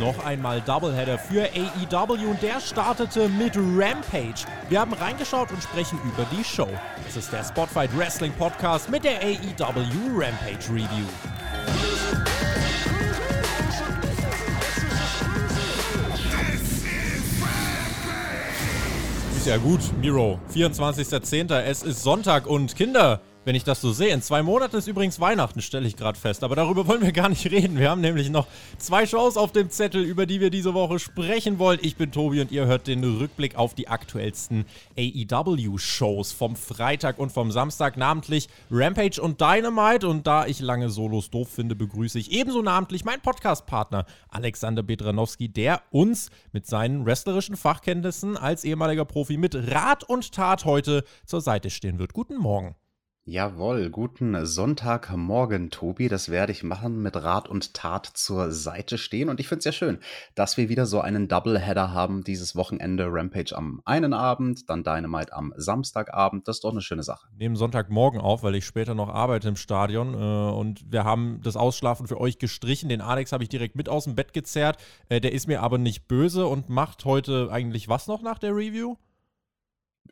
Noch einmal Doubleheader für AEW und der startete mit Rampage. Wir haben reingeschaut und sprechen über die Show. Es ist der Spotfight Wrestling Podcast mit der AEW Rampage Review. Ist ja gut, Miro. 24.10. Es ist Sonntag und Kinder, wenn ich das so sehe. In zwei Monaten ist übrigens Weihnachten, stelle ich gerade fest. Aber darüber wollen wir gar nicht reden. Wir haben nämlich noch zwei Shows auf dem Zettel, über die wir diese Woche sprechen wollen. Ich bin Tobi und ihr hört den Rückblick auf die aktuellsten AEW-Shows vom Freitag und vom Samstag, namentlich Rampage und Dynamite. Und da ich lange Solos doof finde, begrüße ich ebenso namentlich meinen Podcast-Partner Alexander Bedranowski, der uns mit seinen wrestlerischen Fachkenntnissen als ehemaliger Profi mit Rat und Tat heute zur Seite stehen wird. Guten Morgen. Jawohl, guten Sonntagmorgen, Tobi. Das werde ich machen, mit Rat und Tat zur Seite stehen. Und ich finde es ja schön, dass wir wieder so einen Doubleheader haben dieses Wochenende. Rampage am einen Abend, dann Dynamite am Samstagabend. Das ist doch eine schöne Sache. Nehmen Sonntagmorgen auf, weil ich später noch arbeite im Stadion. Äh, und wir haben das Ausschlafen für euch gestrichen. Den Alex habe ich direkt mit aus dem Bett gezerrt. Äh, der ist mir aber nicht böse und macht heute eigentlich was noch nach der Review?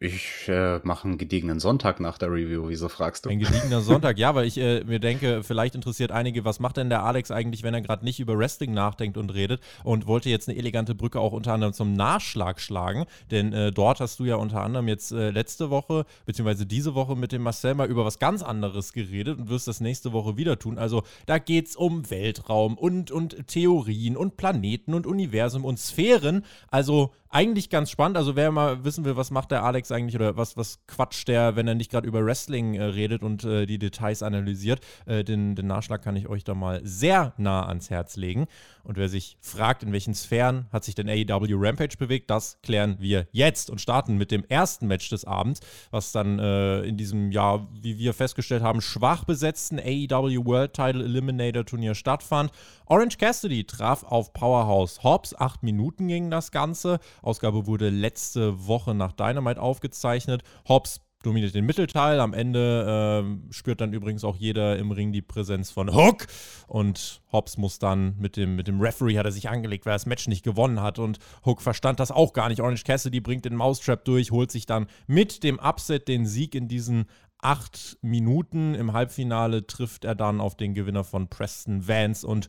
Ich äh, mache einen gediegenen Sonntag nach der Review. Wieso fragst du? Ein gediegener Sonntag, ja, weil ich äh, mir denke, vielleicht interessiert einige, was macht denn der Alex eigentlich, wenn er gerade nicht über Wrestling nachdenkt und redet und wollte jetzt eine elegante Brücke auch unter anderem zum Nachschlag schlagen, denn äh, dort hast du ja unter anderem jetzt äh, letzte Woche beziehungsweise diese Woche mit dem Marcel mal über was ganz anderes geredet und wirst das nächste Woche wieder tun. Also da geht es um Weltraum und, und Theorien und Planeten und Universum und Sphären. Also eigentlich ganz spannend. Also wer mal wissen will, was macht der Alex eigentlich oder was, was quatscht der, wenn er nicht gerade über Wrestling äh, redet und äh, die Details analysiert, äh, den, den Nachschlag kann ich euch da mal sehr nah ans Herz legen. Und wer sich fragt, in welchen Sphären hat sich denn AEW Rampage bewegt, das klären wir jetzt und starten mit dem ersten Match des Abends, was dann äh, in diesem, ja, wie wir festgestellt haben, schwach besetzten AEW World Title Eliminator Turnier stattfand. Orange Cassidy traf auf Powerhouse Hobbs. Acht Minuten ging das Ganze. Ausgabe wurde letzte Woche nach Dynamite aufgezeichnet. Hobbs dominiert den Mittelteil. Am Ende äh, spürt dann übrigens auch jeder im Ring die Präsenz von Hook. Und Hobbs muss dann mit dem, mit dem Referee hat er sich angelegt, weil er das Match nicht gewonnen hat. Und Hook verstand das auch gar nicht. Orange Cassidy bringt den Mousetrap durch, holt sich dann mit dem Upset den Sieg in diesen acht Minuten. Im Halbfinale trifft er dann auf den Gewinner von Preston Vance und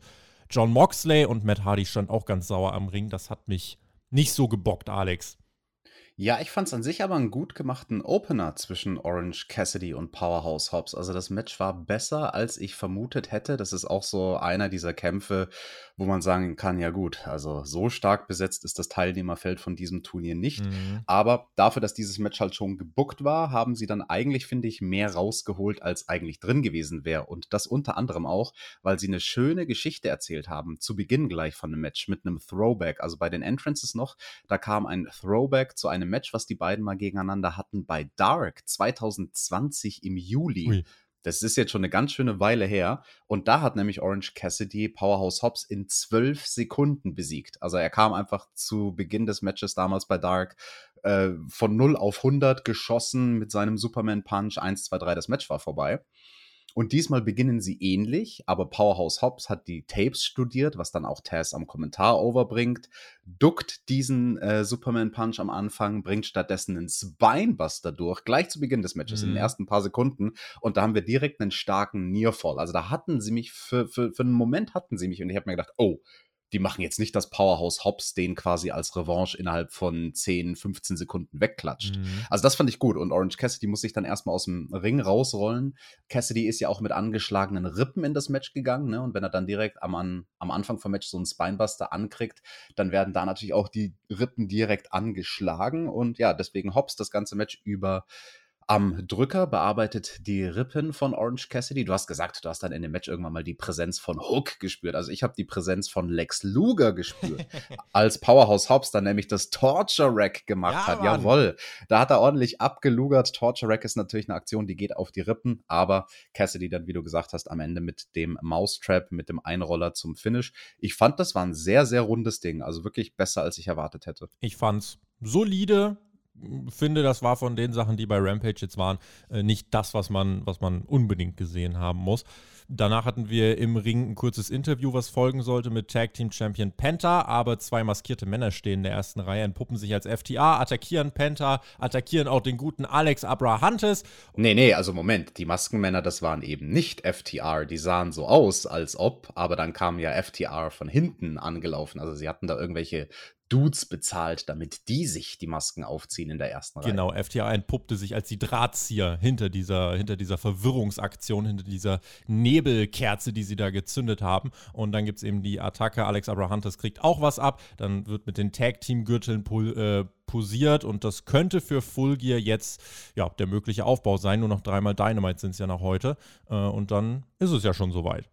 John Moxley. Und Matt Hardy stand auch ganz sauer am Ring. Das hat mich nicht so gebockt, Alex. Ja, ich fand es an sich aber einen gut gemachten Opener zwischen Orange Cassidy und Powerhouse Hobbs. Also das Match war besser, als ich vermutet hätte. Das ist auch so einer dieser Kämpfe, wo man sagen kann, ja gut, also so stark besetzt ist das Teilnehmerfeld von diesem Turnier nicht. Mhm. Aber dafür, dass dieses Match halt schon gebuckt war, haben sie dann eigentlich, finde ich, mehr rausgeholt, als eigentlich drin gewesen wäre. Und das unter anderem auch, weil sie eine schöne Geschichte erzählt haben, zu Beginn gleich von dem Match mit einem Throwback. Also bei den Entrances noch, da kam ein Throwback zu einem Match, was die beiden mal gegeneinander hatten bei Dark 2020 im Juli. Ui. Das ist jetzt schon eine ganz schöne Weile her. Und da hat nämlich Orange Cassidy Powerhouse Hobbs in zwölf Sekunden besiegt. Also er kam einfach zu Beginn des Matches damals bei Dark äh, von 0 auf 100 geschossen mit seinem Superman Punch. 1, 2, 3, das Match war vorbei. Und diesmal beginnen sie ähnlich, aber Powerhouse Hobbs hat die Tapes studiert, was dann auch Taz am Kommentar overbringt, duckt diesen äh, Superman Punch am Anfang, bringt stattdessen einen Spinebuster durch, gleich zu Beginn des Matches, mhm. in den mhm. ersten paar Sekunden. Und da haben wir direkt einen starken Nearfall. Also da hatten sie mich, für, für, für einen Moment hatten sie mich und ich habe mir gedacht, oh, die machen jetzt nicht das Powerhouse Hobbs, den quasi als Revanche innerhalb von 10, 15 Sekunden wegklatscht. Mhm. Also das fand ich gut. Und Orange Cassidy muss sich dann erstmal aus dem Ring rausrollen. Cassidy ist ja auch mit angeschlagenen Rippen in das Match gegangen. Ne? Und wenn er dann direkt am, am Anfang vom Match so einen Spinebuster ankriegt, dann werden da natürlich auch die Rippen direkt angeschlagen. Und ja, deswegen Hobbs das ganze Match über am Drücker bearbeitet die Rippen von Orange Cassidy. Du hast gesagt, du hast dann in dem Match irgendwann mal die Präsenz von Hook gespürt. Also ich habe die Präsenz von Lex Luger gespürt, als Powerhouse Hobbs dann nämlich das Torture Rack gemacht ja, hat. Mann. Jawohl, da hat er ordentlich abgelugert. Torture Rack ist natürlich eine Aktion, die geht auf die Rippen, aber Cassidy dann, wie du gesagt hast, am Ende mit dem Mousetrap, mit dem Einroller zum Finish. Ich fand, das war ein sehr, sehr rundes Ding. Also wirklich besser, als ich erwartet hätte. Ich fand's solide, finde, das war von den Sachen, die bei Rampage jetzt waren, äh, nicht das, was man, was man unbedingt gesehen haben muss. Danach hatten wir im Ring ein kurzes Interview, was folgen sollte mit Tag Team Champion Penta, aber zwei maskierte Männer stehen in der ersten Reihe, entpuppen sich als FTA, attackieren Penta, attackieren auch den guten Alex Abrahantes. Nee, nee, also Moment, die Maskenmänner, das waren eben nicht FTR, die sahen so aus, als ob, aber dann kam ja FTR von hinten angelaufen, also sie hatten da irgendwelche Dudes bezahlt, damit die sich die Masken aufziehen in der ersten Reihe. Genau, FTA entpuppte sich als die Drahtzieher hinter dieser, hinter dieser Verwirrungsaktion, hinter dieser Nebelkerze, die sie da gezündet haben. Und dann gibt es eben die Attacke. Alex Abrahantes kriegt auch was ab. Dann wird mit den Tag-Team-Gürteln äh, posiert und das könnte für Full Gear jetzt ja, der mögliche Aufbau sein. Nur noch dreimal Dynamite sind es ja nach heute. Äh, und dann ist es ja schon soweit.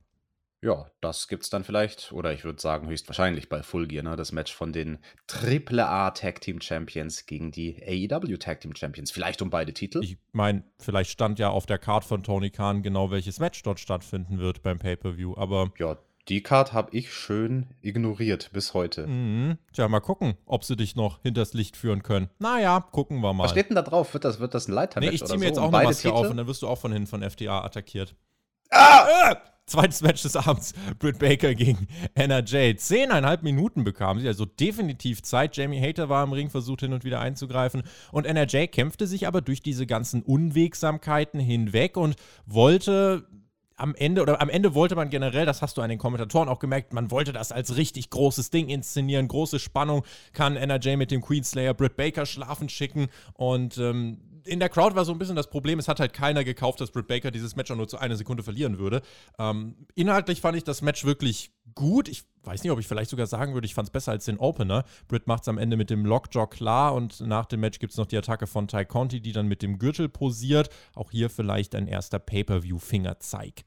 Ja, das gibt's dann vielleicht, oder ich würde sagen höchstwahrscheinlich bei Full Gear, ne? Das Match von den AAA Tag Team Champions gegen die AEW Tag Team Champions. Vielleicht um beide Titel. Ich meine, vielleicht stand ja auf der Card von Tony Khan genau, welches Match dort stattfinden wird beim Pay-Per-View, aber. Ja, die Card habe ich schön ignoriert bis heute. Mhm. Tja, mal gucken, ob sie dich noch hinters Licht führen können. Naja, gucken wir mal. Was steht denn da drauf? Wird das, wird das ein Leitermatch nee, ich ziehe mir so? jetzt auch um eine Maske auf und dann wirst du auch von hinten von FTA attackiert. Ah! Äh! Zweites Match des Abends, Britt Baker gegen Anna Jay. Zehneinhalb Minuten bekam sie, also definitiv Zeit. Jamie Hater war im Ring, versucht hin und wieder einzugreifen. Und Anna Jay kämpfte sich aber durch diese ganzen Unwegsamkeiten hinweg und wollte am Ende, oder am Ende wollte man generell, das hast du an den Kommentatoren auch gemerkt, man wollte das als richtig großes Ding inszenieren, große Spannung, kann NRJ mit dem Queenslayer Britt Baker schlafen schicken und ähm, in der Crowd war so ein bisschen das Problem, es hat halt keiner gekauft, dass Britt Baker dieses Match auch nur zu einer Sekunde verlieren würde. Ähm, inhaltlich fand ich das Match wirklich gut. Ich weiß nicht, ob ich vielleicht sogar sagen würde, ich fand es besser als den Opener. Britt macht es am Ende mit dem Lockjaw klar und nach dem Match gibt es noch die Attacke von Ty Conti, die dann mit dem Gürtel posiert. Auch hier vielleicht ein erster Pay-Per-View-Fingerzeig.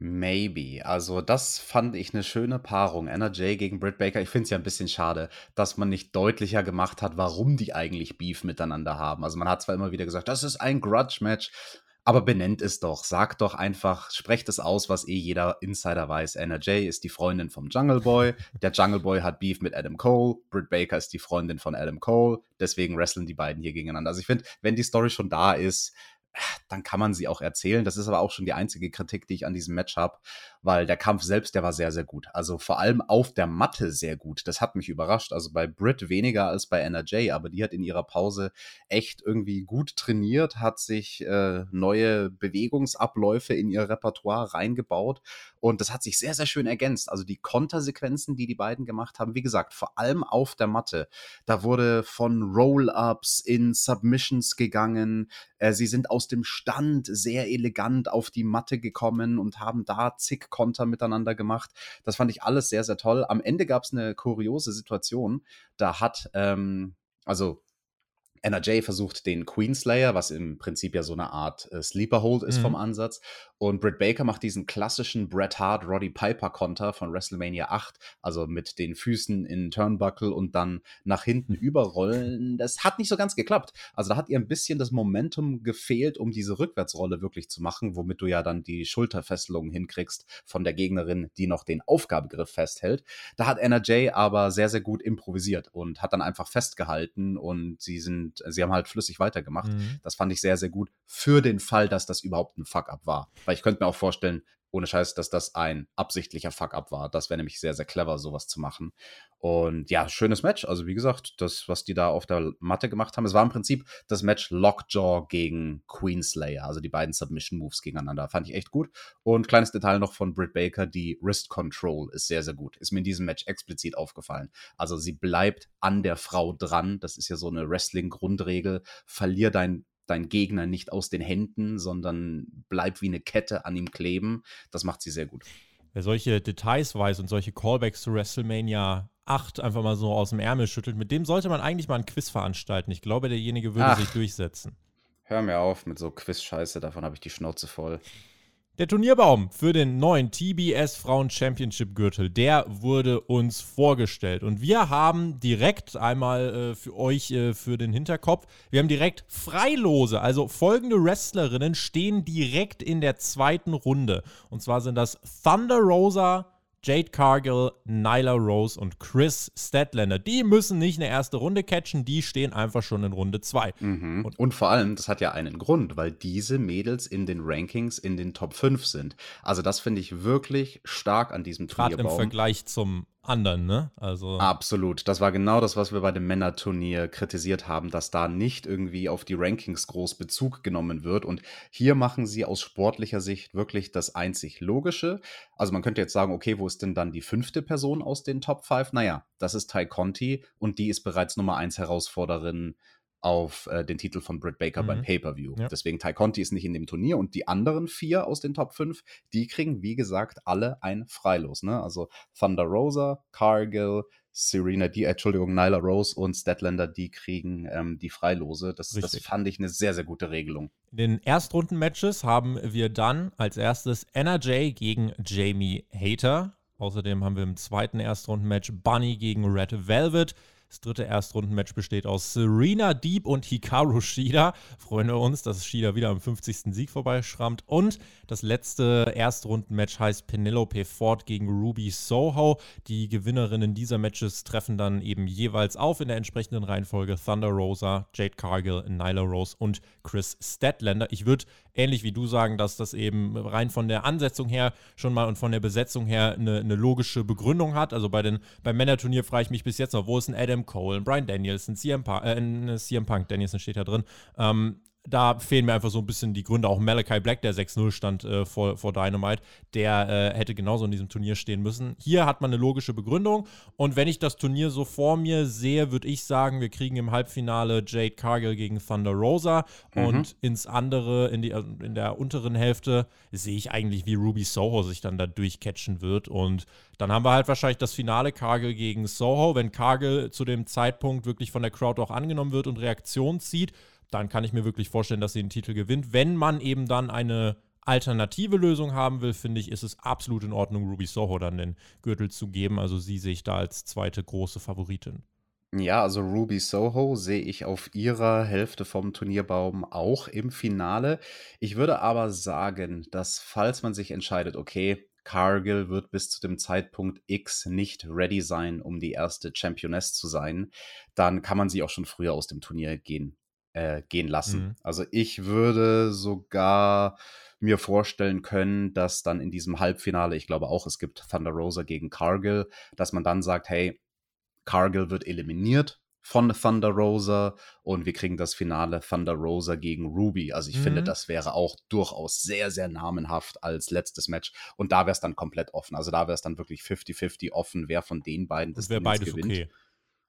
Maybe. Also, das fand ich eine schöne Paarung. Jay gegen Britt Baker. Ich finde es ja ein bisschen schade, dass man nicht deutlicher gemacht hat, warum die eigentlich Beef miteinander haben. Also, man hat zwar immer wieder gesagt, das ist ein Grudge-Match, aber benennt es doch. Sagt doch einfach, sprecht es aus, was eh jeder Insider weiß. Jay ist die Freundin vom Jungle Boy. Der Jungle Boy hat Beef mit Adam Cole. Britt Baker ist die Freundin von Adam Cole. Deswegen wresteln die beiden hier gegeneinander. Also, ich finde, wenn die Story schon da ist, dann kann man sie auch erzählen. Das ist aber auch schon die einzige Kritik, die ich an diesem Match habe, weil der Kampf selbst, der war sehr, sehr gut. Also vor allem auf der Matte sehr gut. Das hat mich überrascht. Also bei Britt weniger als bei NRJ, aber die hat in ihrer Pause echt irgendwie gut trainiert, hat sich äh, neue Bewegungsabläufe in ihr Repertoire reingebaut und das hat sich sehr, sehr schön ergänzt. Also die Kontersequenzen, die die beiden gemacht haben, wie gesagt, vor allem auf der Matte. Da wurde von Roll-Ups in Submissions gegangen. Äh, sie sind aus dem Stand sehr elegant auf die Matte gekommen und haben da zig Konter miteinander gemacht. Das fand ich alles sehr, sehr toll. Am Ende gab es eine kuriose Situation. Da hat, ähm, also NRJ versucht den Queenslayer, was im Prinzip ja so eine Art äh, Sleeper Hold ist mhm. vom Ansatz. Und Britt Baker macht diesen klassischen Bret Hart Roddy Piper Konter von WrestleMania 8, also mit den Füßen in Turnbuckle und dann nach hinten überrollen. Das hat nicht so ganz geklappt. Also da hat ihr ein bisschen das Momentum gefehlt, um diese Rückwärtsrolle wirklich zu machen, womit du ja dann die Schulterfesselung hinkriegst von der Gegnerin, die noch den Aufgabegriff festhält. Da hat NRJ aber sehr, sehr gut improvisiert und hat dann einfach festgehalten und sie sind, sie haben halt flüssig weitergemacht. Mhm. Das fand ich sehr, sehr gut für den Fall, dass das überhaupt ein Fuck-up war. Weil ich könnte mir auch vorstellen, ohne Scheiß, dass das ein absichtlicher Fuck-up war. Das wäre nämlich sehr, sehr clever, sowas zu machen. Und ja, schönes Match. Also, wie gesagt, das, was die da auf der Matte gemacht haben, es war im Prinzip das Match Lockjaw gegen Queenslayer. Also die beiden Submission-Moves gegeneinander. Fand ich echt gut. Und kleines Detail noch von Britt Baker: die Wrist Control ist sehr, sehr gut. Ist mir in diesem Match explizit aufgefallen. Also, sie bleibt an der Frau dran. Das ist ja so eine Wrestling-Grundregel. Verlier dein dein Gegner nicht aus den Händen, sondern bleib wie eine Kette an ihm kleben. Das macht sie sehr gut. Wer solche Details weiß und solche Callbacks zu WrestleMania 8 einfach mal so aus dem Ärmel schüttelt, mit dem sollte man eigentlich mal ein Quiz veranstalten. Ich glaube, derjenige würde Ach, sich durchsetzen. Hör mir auf mit so Quiz-Scheiße, davon habe ich die Schnauze voll. Der Turnierbaum für den neuen TBS Frauen Championship Gürtel, der wurde uns vorgestellt. Und wir haben direkt einmal äh, für euch äh, für den Hinterkopf, wir haben direkt Freilose. Also folgende Wrestlerinnen stehen direkt in der zweiten Runde. Und zwar sind das Thunder Rosa, Jade Cargill, Nyla Rose und Chris Statlander. Die müssen nicht eine erste Runde catchen, die stehen einfach schon in Runde 2. Mhm. Und, und, vor allem, das hat ja einen Grund, weil diese Mädels in den Rankings in den Top 5 sind. Also das finde ich wirklich stark an diesem Turnierbaum. Gerade im Vergleich zum anderen, ne? Also Absolut. Das war genau das, was wir bei dem Männerturnier kritisiert haben, dass da nicht irgendwie auf die Rankings groß Bezug genommen wird. Und hier machen sie aus sportlicher Sicht wirklich das einzig Logische. Also man könnte jetzt sagen, okay, wo ist denn dann die fünfte Person aus den Top 5? Naja, das ist Ty Conti und die ist bereits Nummer 1 Herausforderin auf äh, den Titel von Britt Baker mhm. beim Pay-Per-View. Ja. Deswegen Ty Conti ist nicht in dem Turnier und die anderen vier aus den Top 5, die kriegen, wie gesagt, alle ein Freilos. Ne? Also Thunder Rosa, Cargill, Serena, die, äh, Entschuldigung, Nyla Rose und Statlander, die kriegen ähm, die Freilose. Das, das fand ich eine sehr, sehr gute Regelung. In den Erstrunden-Matches haben wir dann als erstes NRJ gegen Jamie Hater. Außerdem haben wir im zweiten Erstrunden-Match Bunny gegen Red Velvet. Das dritte Erstrundenmatch besteht aus Serena Deep und Hikaru Shida. Freuen wir uns, dass Shida wieder am 50. Sieg vorbeischrammt. Und das letzte Erstrundenmatch heißt Penelope Ford gegen Ruby Soho. Die Gewinnerinnen dieser Matches treffen dann eben jeweils auf in der entsprechenden Reihenfolge Thunder Rosa, Jade Cargill, Nyla Rose und Chris Statlander. Ich würde ähnlich wie du sagen, dass das eben rein von der Ansetzung her schon mal und von der Besetzung her eine, eine logische Begründung hat. Also bei den, beim Männerturnier frage ich mich bis jetzt noch, wo ist ein Adam Cole, ein Brian Danielson, CM, Punk, äh, CM Punk, Danielson steht da drin. Ähm, da fehlen mir einfach so ein bisschen die Gründe. Auch Malachi Black, der 6-0 stand äh, vor, vor Dynamite, der äh, hätte genauso in diesem Turnier stehen müssen. Hier hat man eine logische Begründung. Und wenn ich das Turnier so vor mir sehe, würde ich sagen, wir kriegen im Halbfinale Jade Cargill gegen Thunder Rosa. Mhm. Und ins andere, in, die, also in der unteren Hälfte, sehe ich eigentlich, wie Ruby Soho sich dann da durchcatchen wird. Und dann haben wir halt wahrscheinlich das Finale Cargill gegen Soho. Wenn Cargill zu dem Zeitpunkt wirklich von der Crowd auch angenommen wird und Reaktion zieht, dann kann ich mir wirklich vorstellen, dass sie den Titel gewinnt. Wenn man eben dann eine alternative Lösung haben will, finde ich, ist es absolut in Ordnung, Ruby Soho dann den Gürtel zu geben. Also sie sehe ich da als zweite große Favoritin. Ja, also Ruby Soho sehe ich auf ihrer Hälfte vom Turnierbaum auch im Finale. Ich würde aber sagen, dass falls man sich entscheidet, okay, Cargill wird bis zu dem Zeitpunkt X nicht ready sein, um die erste Championess zu sein, dann kann man sie auch schon früher aus dem Turnier gehen äh, gehen lassen. Mhm. Also ich würde sogar mir vorstellen können, dass dann in diesem Halbfinale, ich glaube auch, es gibt Thunder Rosa gegen Cargill, dass man dann sagt, hey, Cargill wird eliminiert von Thunder Rosa und wir kriegen das Finale Thunder Rosa gegen Ruby. Also ich mhm. finde, das wäre auch durchaus sehr, sehr namenhaft als letztes Match. Und da wäre es dann komplett offen. Also da wäre es dann wirklich 50-50 offen, wer von den beiden das wäre beides gewinnt. Okay.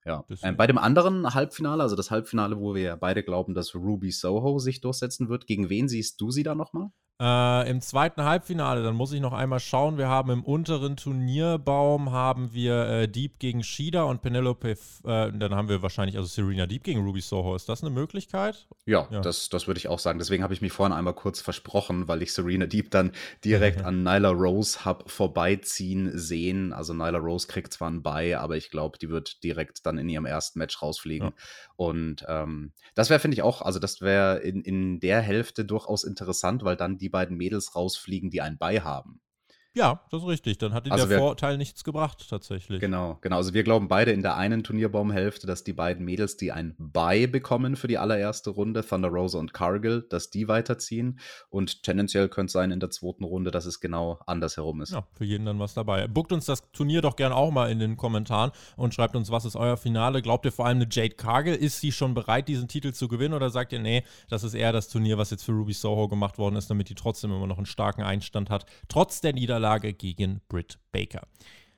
Ja. Ähm, bei dem anderen Halbfinale, also das Halbfinale, wo wir ja beide glauben, dass Ruby Soho sich durchsetzen wird, gegen wen siehst du sie da nochmal? Äh, Im zweiten Halbfinale, dann muss ich noch einmal schauen. Wir haben im unteren Turnierbaum haben wir äh, Deep gegen Shida und Penelope. Äh, dann haben wir wahrscheinlich also Serena Deep gegen Ruby Soho. Ist das eine Möglichkeit? Ja, ja. das, das würde ich auch sagen. Deswegen habe ich mich vorhin einmal kurz versprochen, weil ich Serena Deep dann direkt an Nyla Rose habe vorbeiziehen sehen. Also Nyla Rose kriegt zwar ein Bye, aber ich glaube, die wird direkt dann in ihrem ersten Match rausfliegen. Ja. Und ähm, das wäre, finde ich auch, also das wäre in, in der Hälfte durchaus interessant, weil dann die die beiden Mädels rausfliegen, die einen Bei haben. Ja, das ist richtig. Dann hat also der wir, Vorteil nichts gebracht, tatsächlich. Genau, genau. Also wir glauben beide in der einen Turnierbaumhälfte, dass die beiden Mädels, die ein Bye bekommen für die allererste Runde, Thunder Rosa und Cargill, dass die weiterziehen. Und tendenziell könnte es sein in der zweiten Runde, dass es genau andersherum ist. Ja, für jeden dann was dabei. Buckt uns das Turnier doch gern auch mal in den Kommentaren und schreibt uns, was ist euer Finale? Glaubt ihr vor allem eine Jade Cargill? Ist sie schon bereit, diesen Titel zu gewinnen? Oder sagt ihr, nee, das ist eher das Turnier, was jetzt für Ruby Soho gemacht worden ist, damit die trotzdem immer noch einen starken Einstand hat, trotz der Niederlage? Niederlage gegen Britt Baker.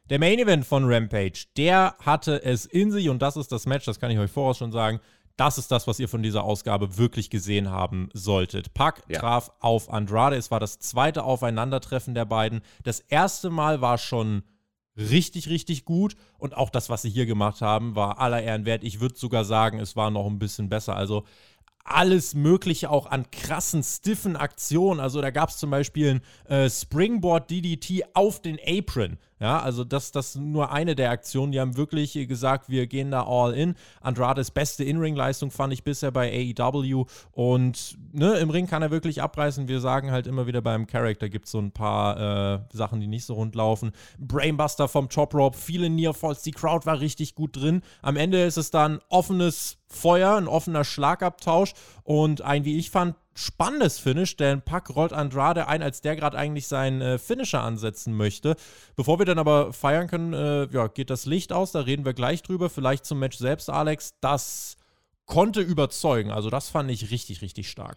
Der Main Event von Rampage, der hatte es in sich und das ist das Match, das kann ich euch voraus schon sagen. Das ist das, was ihr von dieser Ausgabe wirklich gesehen haben solltet. Pack ja. traf auf Andrade. Es war das zweite Aufeinandertreffen der beiden. Das erste Mal war schon richtig, richtig gut. Und auch das, was sie hier gemacht haben, war aller Ehren wert. Ich würde sogar sagen, es war noch ein bisschen besser. Also alles Mögliche auch an krassen, stiffen Aktionen. Also da gab es zum Beispiel ein äh, Springboard DDT auf den Apron. Ja, also das, das nur eine der Aktionen. Die haben wirklich gesagt, wir gehen da all in. Andrades beste In-Ring-Leistung fand ich bisher bei AEW. Und ne, im Ring kann er wirklich abreißen. Wir sagen halt immer wieder beim Character gibt es so ein paar äh, Sachen, die nicht so rund laufen. Brainbuster vom Top Rope, viele Nearfalls. Die Crowd war richtig gut drin. Am Ende ist es dann offenes Feuer, ein offener Schlagabtausch und ein, wie ich fand, spannendes Finish, denn Pack rollt Andrade ein, als der gerade eigentlich seinen äh, Finisher ansetzen möchte. Bevor wir dann aber feiern können, äh, ja, geht das Licht aus, da reden wir gleich drüber. Vielleicht zum Match selbst, Alex. Das konnte überzeugen. Also, das fand ich richtig, richtig stark.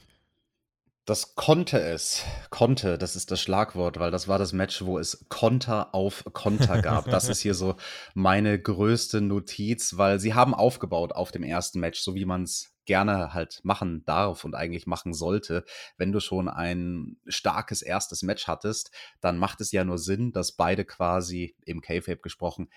Das konnte es. Konnte, das ist das Schlagwort, weil das war das Match, wo es Konter auf Konter gab. das ist hier so meine größte Notiz, weil sie haben aufgebaut auf dem ersten Match, so wie man es gerne halt machen darf und eigentlich machen sollte. Wenn du schon ein starkes erstes Match hattest, dann macht es ja nur Sinn, dass beide quasi im K-Fape gesprochen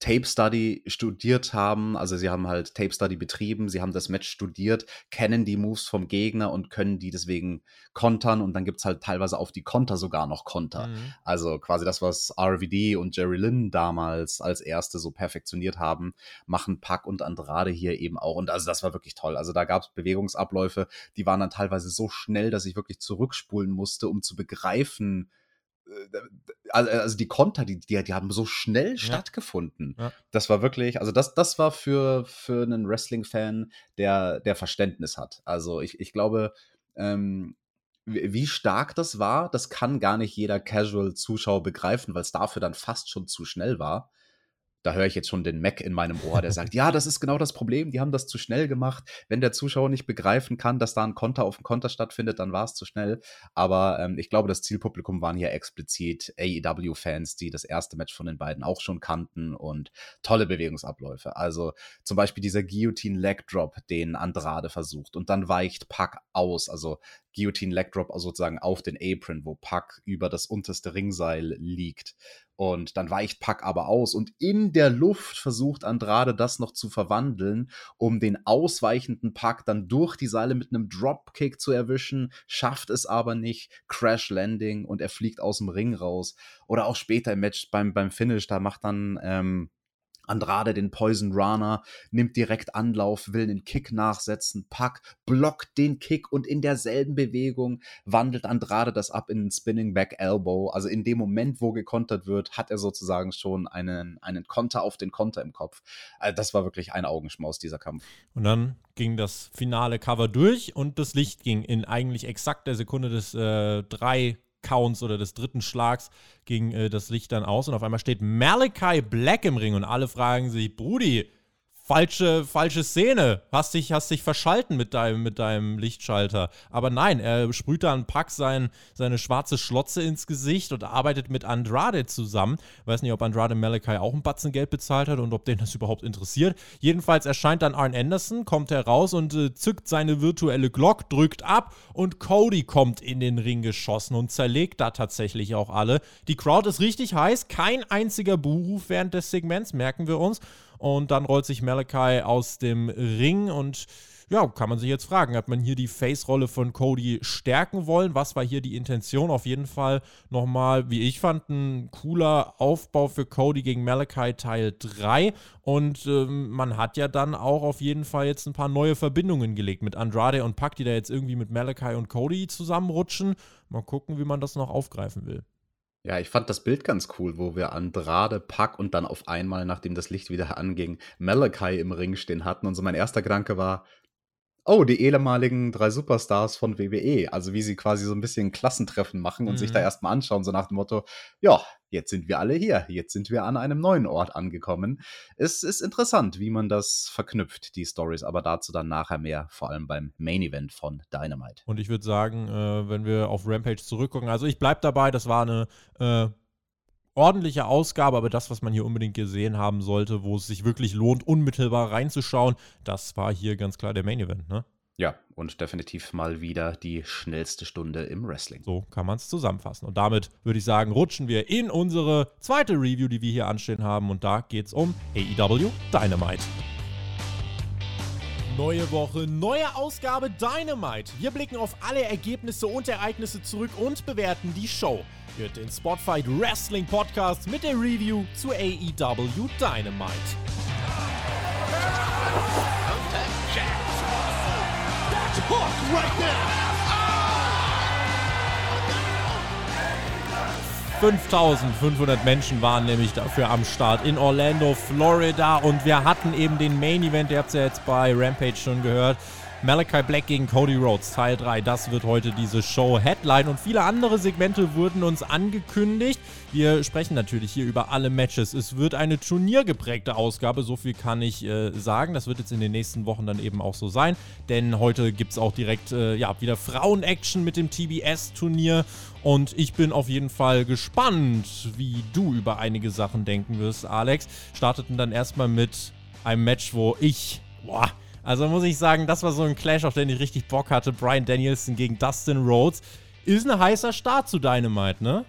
Tape Study studiert haben. Also sie haben halt Tape Study betrieben, sie haben das Match studiert, kennen die Moves vom Gegner und können die deswegen kontern. Und dann gibt es halt teilweise auf die Konter sogar noch Konter. Mhm. Also quasi das, was RVD und Jerry Lynn damals als erste so perfektioniert haben, machen Pack und Andrade hier eben auch. Und also das war wirklich toll. Also da gab es Bewegungsabläufe, die waren dann teilweise so schnell, dass ich wirklich zurückspulen musste, um zu begreifen, äh, also die Konter, die, die, die haben so schnell ja. stattgefunden. Ja. Das war wirklich, also das, das war für, für einen Wrestling-Fan, der, der Verständnis hat. Also ich, ich glaube, ähm, wie stark das war, das kann gar nicht jeder Casual-Zuschauer begreifen, weil es dafür dann fast schon zu schnell war da höre ich jetzt schon den Mac in meinem Ohr, der sagt, ja, das ist genau das Problem, die haben das zu schnell gemacht. Wenn der Zuschauer nicht begreifen kann, dass da ein Konter auf dem Konter stattfindet, dann war es zu schnell. Aber ähm, ich glaube, das Zielpublikum waren hier explizit AEW-Fans, die das erste Match von den beiden auch schon kannten und tolle Bewegungsabläufe. Also zum Beispiel dieser Guillotine Leg Drop, den Andrade versucht und dann weicht Pack aus. Also Guillotine Leg Drop sozusagen auf den Apron, wo Pack über das unterste Ringseil liegt. Und dann weicht Pack aber aus und in der Luft versucht Andrade das noch zu verwandeln, um den ausweichenden Pack dann durch die Seile mit einem Dropkick zu erwischen, schafft es aber nicht, Crash Landing und er fliegt aus dem Ring raus. Oder auch später im Match beim, beim Finish, da macht dann ähm, Andrade den Poison Runner, nimmt direkt Anlauf, will einen Kick nachsetzen, Pack blockt den Kick und in derselben Bewegung wandelt Andrade das ab in einen Spinning Back Elbow. Also in dem Moment, wo gekontert wird, hat er sozusagen schon einen, einen Konter auf den Konter im Kopf. Also das war wirklich ein Augenschmaus, dieser Kampf. Und dann ging das finale Cover durch und das Licht ging in eigentlich exakt der Sekunde des äh, Counts oder des dritten Schlags ging äh, das Licht dann aus und auf einmal steht Malachi Black im Ring und alle fragen sich, Brudi, falsche, falsche Szene. Hast dich, hast dich verschalten mit deinem, mit deinem Lichtschalter. Aber nein, er sprüht da einen Pack sein, seine schwarze Schlotze ins Gesicht und arbeitet mit Andrade zusammen. Weiß nicht, ob Andrade Malachi auch ein Batzen Geld bezahlt hat und ob den das überhaupt interessiert. Jedenfalls erscheint dann Arn Anderson, kommt heraus und äh, zückt seine virtuelle Glock, drückt ab und Cody kommt in den Ring geschossen und zerlegt da tatsächlich auch alle. Die Crowd ist richtig heiß, kein einziger Buhruf während des Segments, merken wir uns. Und dann rollt sich Malachi aus dem Ring und ja, kann man sich jetzt fragen, hat man hier die Face-Rolle von Cody stärken wollen? Was war hier die Intention? Auf jeden Fall nochmal, wie ich fand, ein cooler Aufbau für Cody gegen Malachi Teil 3. Und ähm, man hat ja dann auch auf jeden Fall jetzt ein paar neue Verbindungen gelegt mit Andrade und Pac, die da jetzt irgendwie mit Malachi und Cody zusammenrutschen. Mal gucken, wie man das noch aufgreifen will. Ja, ich fand das Bild ganz cool, wo wir Andrade, Pack und dann auf einmal, nachdem das Licht wieder anging, Malachi im Ring stehen hatten. Und so mein erster Gedanke war, oh, die ehemaligen drei Superstars von WWE. Also wie sie quasi so ein bisschen Klassentreffen machen und mhm. sich da mhm. erstmal anschauen, so nach dem Motto, ja, jetzt sind wir alle hier, jetzt sind wir an einem neuen Ort angekommen. Es ist interessant, wie man das verknüpft, die Stories, aber dazu dann nachher mehr, vor allem beim Main Event von Dynamite. Und ich würde sagen, äh, wenn wir auf Rampage zurückgucken, also ich bleibe dabei, das war eine äh ordentliche Ausgabe, aber das, was man hier unbedingt gesehen haben sollte, wo es sich wirklich lohnt, unmittelbar reinzuschauen, das war hier ganz klar der Main Event, ne? Ja, und definitiv mal wieder die schnellste Stunde im Wrestling. So kann man es zusammenfassen. Und damit würde ich sagen, rutschen wir in unsere zweite Review, die wir hier anstehen haben. Und da geht es um AEW Dynamite. Neue Woche, neue Ausgabe Dynamite. Wir blicken auf alle Ergebnisse und Ereignisse zurück und bewerten die Show. Hört den Spotfight Wrestling Podcast mit der Review zu AEW Dynamite. That's hook right there. 5500 Menschen waren nämlich dafür am Start in Orlando, Florida. Und wir hatten eben den Main Event, ihr habt es ja jetzt bei Rampage schon gehört. Malachi Black gegen Cody Rhodes, Teil 3. Das wird heute diese Show Headline. Und viele andere Segmente wurden uns angekündigt. Wir sprechen natürlich hier über alle Matches. Es wird eine turniergeprägte Ausgabe, so viel kann ich äh, sagen. Das wird jetzt in den nächsten Wochen dann eben auch so sein. Denn heute gibt es auch direkt äh, ja, wieder Frauen-Action mit dem TBS-Turnier. Und ich bin auf jeden Fall gespannt, wie du über einige Sachen denken wirst, Alex. Starteten dann erstmal mit einem Match, wo ich, boah, also muss ich sagen, das war so ein Clash, auf den ich richtig Bock hatte. Brian Danielson gegen Dustin Rhodes. Ist ein heißer Start zu Dynamite, ne?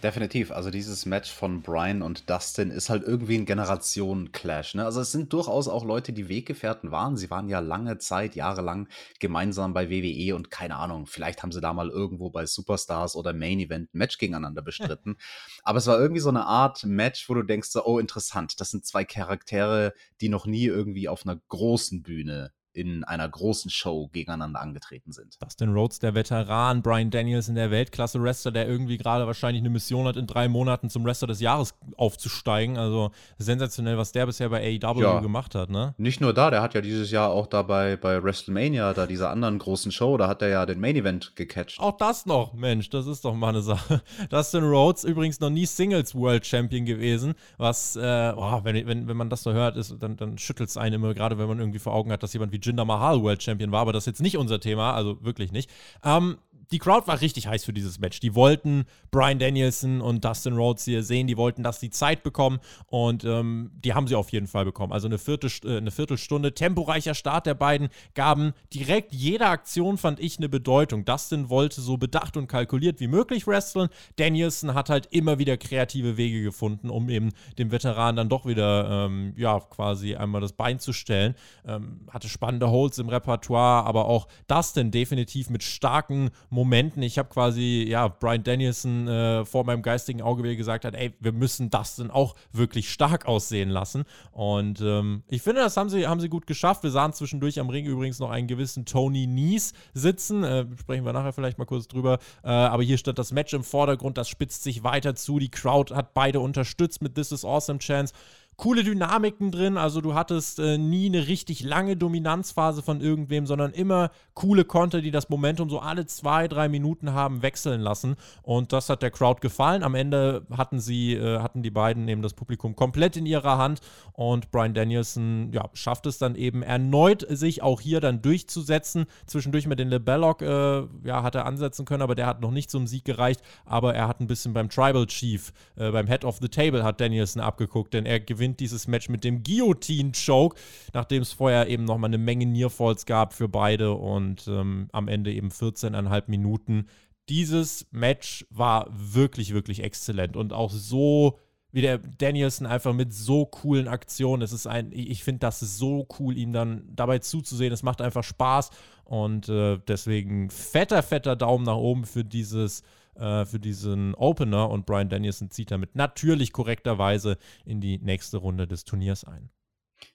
Definitiv. Also dieses Match von Brian und Dustin ist halt irgendwie ein Generationen-Clash. Ne? Also es sind durchaus auch Leute, die Weggefährten waren. Sie waren ja lange Zeit, jahrelang gemeinsam bei WWE und keine Ahnung, vielleicht haben sie da mal irgendwo bei Superstars oder Main Event ein Match gegeneinander bestritten. Aber es war irgendwie so eine Art Match, wo du denkst, so, oh interessant, das sind zwei Charaktere, die noch nie irgendwie auf einer großen Bühne in einer großen Show gegeneinander angetreten sind. Dustin Rhodes, der Veteran, Brian Daniels in der Weltklasse-Wrestler, der irgendwie gerade wahrscheinlich eine Mission hat, in drei Monaten zum Wrestler des Jahres aufzusteigen. Also sensationell, was der bisher bei AEW ja. gemacht hat, ne? Nicht nur da, der hat ja dieses Jahr auch dabei bei WrestleMania, da dieser anderen großen Show, da hat er ja den Main Event gecatcht. Auch das noch, Mensch, das ist doch mal eine Sache. Dustin Rhodes übrigens noch nie Singles World Champion gewesen, was, äh, oh, wenn, wenn, wenn man das so hört, ist, dann, dann schüttelt es einen immer, gerade wenn man irgendwie vor Augen hat, dass jemand wie Jinder Mahal World Champion war, aber das ist jetzt nicht unser Thema, also wirklich nicht. Ähm, die Crowd war richtig heiß für dieses Match. Die wollten Brian Danielson und Dustin Rhodes hier sehen. Die wollten, dass sie Zeit bekommen und ähm, die haben sie auf jeden Fall bekommen. Also eine, Viertel, äh, eine Viertelstunde, temporeicher Start der beiden gaben direkt jede Aktion, fand ich, eine Bedeutung. Dustin wollte so bedacht und kalkuliert wie möglich wresteln. Danielson hat halt immer wieder kreative Wege gefunden, um eben dem Veteran dann doch wieder, ähm, ja, quasi einmal das Bein zu stellen. Ähm, hatte spannende Holds im Repertoire, aber auch Dustin definitiv mit starken Momenten. Ich habe quasi, ja, Brian Danielson äh, vor meinem geistigen Auge, wie gesagt hat, ey, wir müssen Dustin auch wirklich stark aussehen lassen. Und ähm, ich finde, das haben sie, haben sie gut geschafft. Wir sahen zwischendurch am Ring übrigens noch einen gewissen Tony Nies sitzen. Äh, sprechen wir nachher vielleicht mal kurz drüber. Äh, aber hier stand das Match im Vordergrund, das spitzt sich weiter zu. Die Crowd hat beide unterstützt mit This is Awesome Chance coole Dynamiken drin. Also du hattest äh, nie eine richtig lange Dominanzphase von irgendwem, sondern immer coole Konter, die das Momentum so alle zwei, drei Minuten haben wechseln lassen. Und das hat der Crowd gefallen. Am Ende hatten sie, äh, hatten die beiden eben das Publikum komplett in ihrer Hand. Und Brian Danielson ja, schafft es dann eben erneut, sich auch hier dann durchzusetzen. Zwischendurch mit den LeBelloc äh, ja, hat er ansetzen können, aber der hat noch nicht zum Sieg gereicht. Aber er hat ein bisschen beim Tribal Chief, äh, beim Head of the Table hat Danielson abgeguckt, denn er gewinnt gewinnt dieses Match mit dem Guillotine-Choke, nachdem es vorher eben nochmal eine Menge Nearfalls gab für beide und ähm, am Ende eben 14,5 Minuten. Dieses Match war wirklich, wirklich exzellent und auch so wie der Danielson einfach mit so coolen Aktionen. Es ist ein, ich finde, das so cool, ihm dann dabei zuzusehen. Es macht einfach Spaß und äh, deswegen fetter, fetter Daumen nach oben für dieses äh, für diesen Opener und Brian Danielson zieht damit natürlich korrekterweise in die nächste Runde des Turniers ein.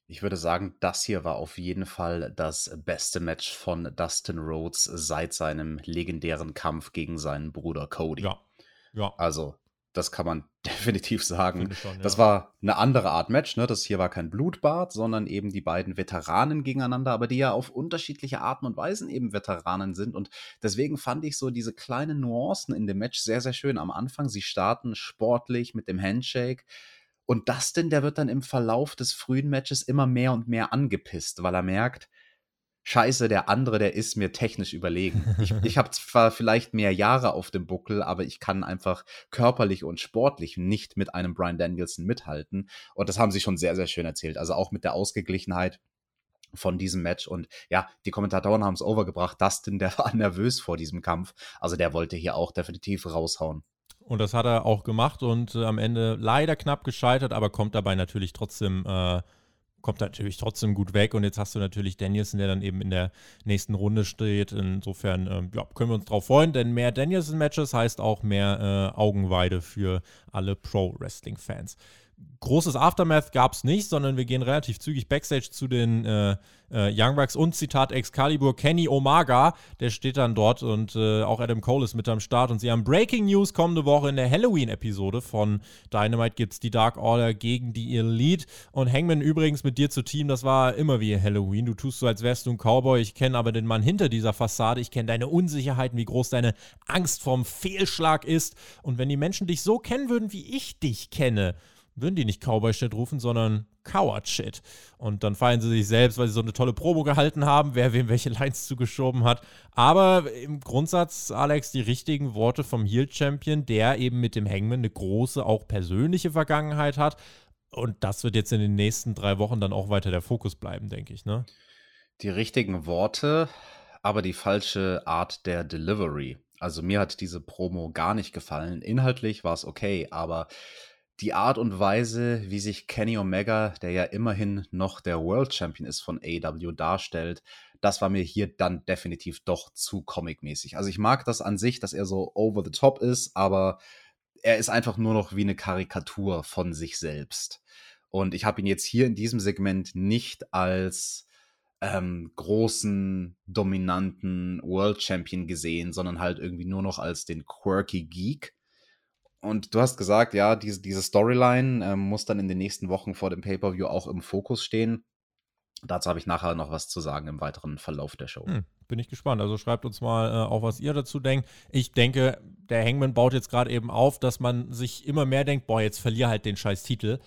Ich würde sagen, das hier war auf jeden Fall das beste Match von Dustin Rhodes seit seinem legendären Kampf gegen seinen Bruder Cody. Ja. Ja. Also, das kann man definitiv sagen. Schon, ja. Das war eine andere Art Match. Ne? Das hier war kein Blutbad, sondern eben die beiden Veteranen gegeneinander, aber die ja auf unterschiedliche Arten und Weisen eben Veteranen sind. Und deswegen fand ich so diese kleinen Nuancen in dem Match sehr, sehr schön. Am Anfang, sie starten sportlich mit dem Handshake. Und Dustin, der wird dann im Verlauf des frühen Matches immer mehr und mehr angepisst, weil er merkt, Scheiße, der andere, der ist mir technisch überlegen. Ich, ich habe zwar vielleicht mehr Jahre auf dem Buckel, aber ich kann einfach körperlich und sportlich nicht mit einem Brian Danielson mithalten. Und das haben sie schon sehr, sehr schön erzählt. Also auch mit der Ausgeglichenheit von diesem Match. Und ja, die Kommentatoren haben es overgebracht. Dustin, der war nervös vor diesem Kampf. Also der wollte hier auch definitiv raushauen. Und das hat er auch gemacht und äh, am Ende leider knapp gescheitert, aber kommt dabei natürlich trotzdem äh, kommt natürlich trotzdem gut weg. Und jetzt hast du natürlich Danielson, der dann eben in der nächsten Runde steht. Insofern ähm, ja, können wir uns darauf freuen, denn mehr Danielson-Matches heißt auch mehr äh, Augenweide für alle Pro-Wrestling-Fans großes Aftermath gab es nicht, sondern wir gehen relativ zügig Backstage zu den äh, äh, Young Bucks und Zitat Excalibur Kenny Omaga, der steht dann dort und äh, auch Adam Cole ist mit am Start und sie haben Breaking News kommende Woche in der Halloween-Episode von Dynamite gibt es die Dark Order gegen die Elite. Und Hangman übrigens mit dir zu Team, das war immer wie Halloween, du tust so, als wärst du ein Cowboy, ich kenne aber den Mann hinter dieser Fassade, ich kenne deine Unsicherheiten, wie groß deine Angst vorm Fehlschlag ist. Und wenn die Menschen dich so kennen würden, wie ich dich kenne, würden die nicht Cowboy-Shit rufen, sondern Coward-Shit. Und dann feiern sie sich selbst, weil sie so eine tolle Promo gehalten haben, wer wem welche Lines zugeschoben hat. Aber im Grundsatz, Alex, die richtigen Worte vom Heel-Champion, der eben mit dem Hangman eine große, auch persönliche Vergangenheit hat. Und das wird jetzt in den nächsten drei Wochen dann auch weiter der Fokus bleiben, denke ich, ne? Die richtigen Worte, aber die falsche Art der Delivery. Also mir hat diese Promo gar nicht gefallen. Inhaltlich war es okay, aber die Art und Weise, wie sich Kenny Omega, der ja immerhin noch der World Champion ist von AW, darstellt, das war mir hier dann definitiv doch zu comic-mäßig. Also ich mag das an sich, dass er so over the top ist, aber er ist einfach nur noch wie eine Karikatur von sich selbst. Und ich habe ihn jetzt hier in diesem Segment nicht als ähm, großen, dominanten World Champion gesehen, sondern halt irgendwie nur noch als den quirky Geek und du hast gesagt, ja, diese, diese Storyline ähm, muss dann in den nächsten Wochen vor dem Pay-Per-View auch im Fokus stehen. Dazu habe ich nachher noch was zu sagen im weiteren Verlauf der Show. Hm, bin ich gespannt. Also schreibt uns mal äh, auch, was ihr dazu denkt. Ich denke, der Hangman baut jetzt gerade eben auf, dass man sich immer mehr denkt, boah, jetzt verlier halt den scheiß Titel.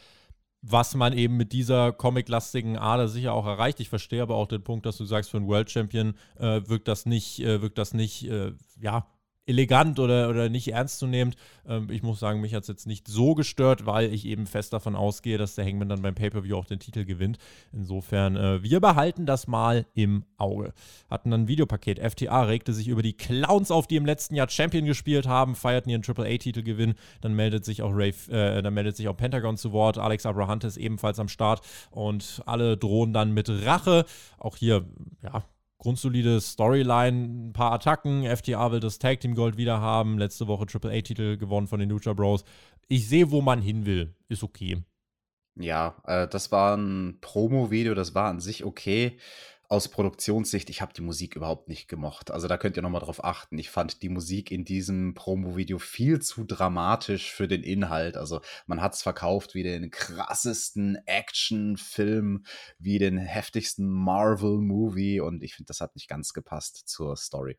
Was man eben mit dieser comic-lastigen Ader sicher auch erreicht. Ich verstehe aber auch den Punkt, dass du sagst, für einen World Champion äh, wirkt das nicht, äh, wirkt das nicht, äh, ja, elegant oder, oder nicht ernstzunehmend. Ähm, ich muss sagen, mich hat es jetzt nicht so gestört, weil ich eben fest davon ausgehe, dass der Hangman dann beim Pay-Per-View auch den Titel gewinnt. Insofern, äh, wir behalten das mal im Auge. Hatten dann ein Videopaket. FTA regte sich über die Clowns auf, die im letzten Jahr Champion gespielt haben, feierten ihren Triple A-Titelgewinn. Dann meldet sich auch Ray, äh, dann meldet sich auch Pentagon zu Wort. Alex Abrahantes ebenfalls am Start und alle drohen dann mit Rache. Auch hier, ja, grundsolide Storyline, ein paar Attacken. FTA will das Tag Team Gold wieder haben. Letzte Woche Triple A-Titel gewonnen von den Lucha Bros. Ich sehe, wo man hin will. Ist okay. Ja, äh, das war ein Promo-Video, das war an sich okay aus Produktionssicht, ich habe die Musik überhaupt nicht gemocht. Also da könnt ihr nochmal drauf achten. Ich fand die Musik in diesem Promo-Video viel zu dramatisch für den Inhalt. Also man hat es verkauft wie den krassesten Action-Film, wie den heftigsten Marvel-Movie und ich finde, das hat nicht ganz gepasst zur Story.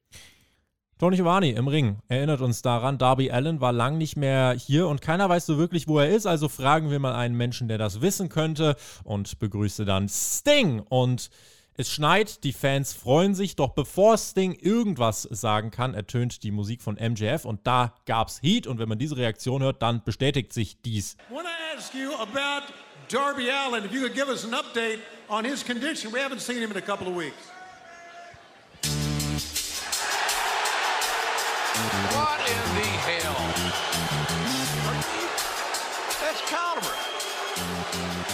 Tony Giovanni im Ring erinnert uns daran, Darby Allen war lang nicht mehr hier und keiner weiß so wirklich, wo er ist. Also fragen wir mal einen Menschen, der das wissen könnte und begrüße dann Sting und es schneit, die Fans freuen sich, doch bevor Sting irgendwas sagen kann, ertönt die Musik von MJF und da gab's Heat und wenn man diese Reaktion hört, dann bestätigt sich dies. To ask you about Darby Allen, if you could give us an update on his condition. We haven't seen him in a couple of weeks. What in the hell? That's caliber.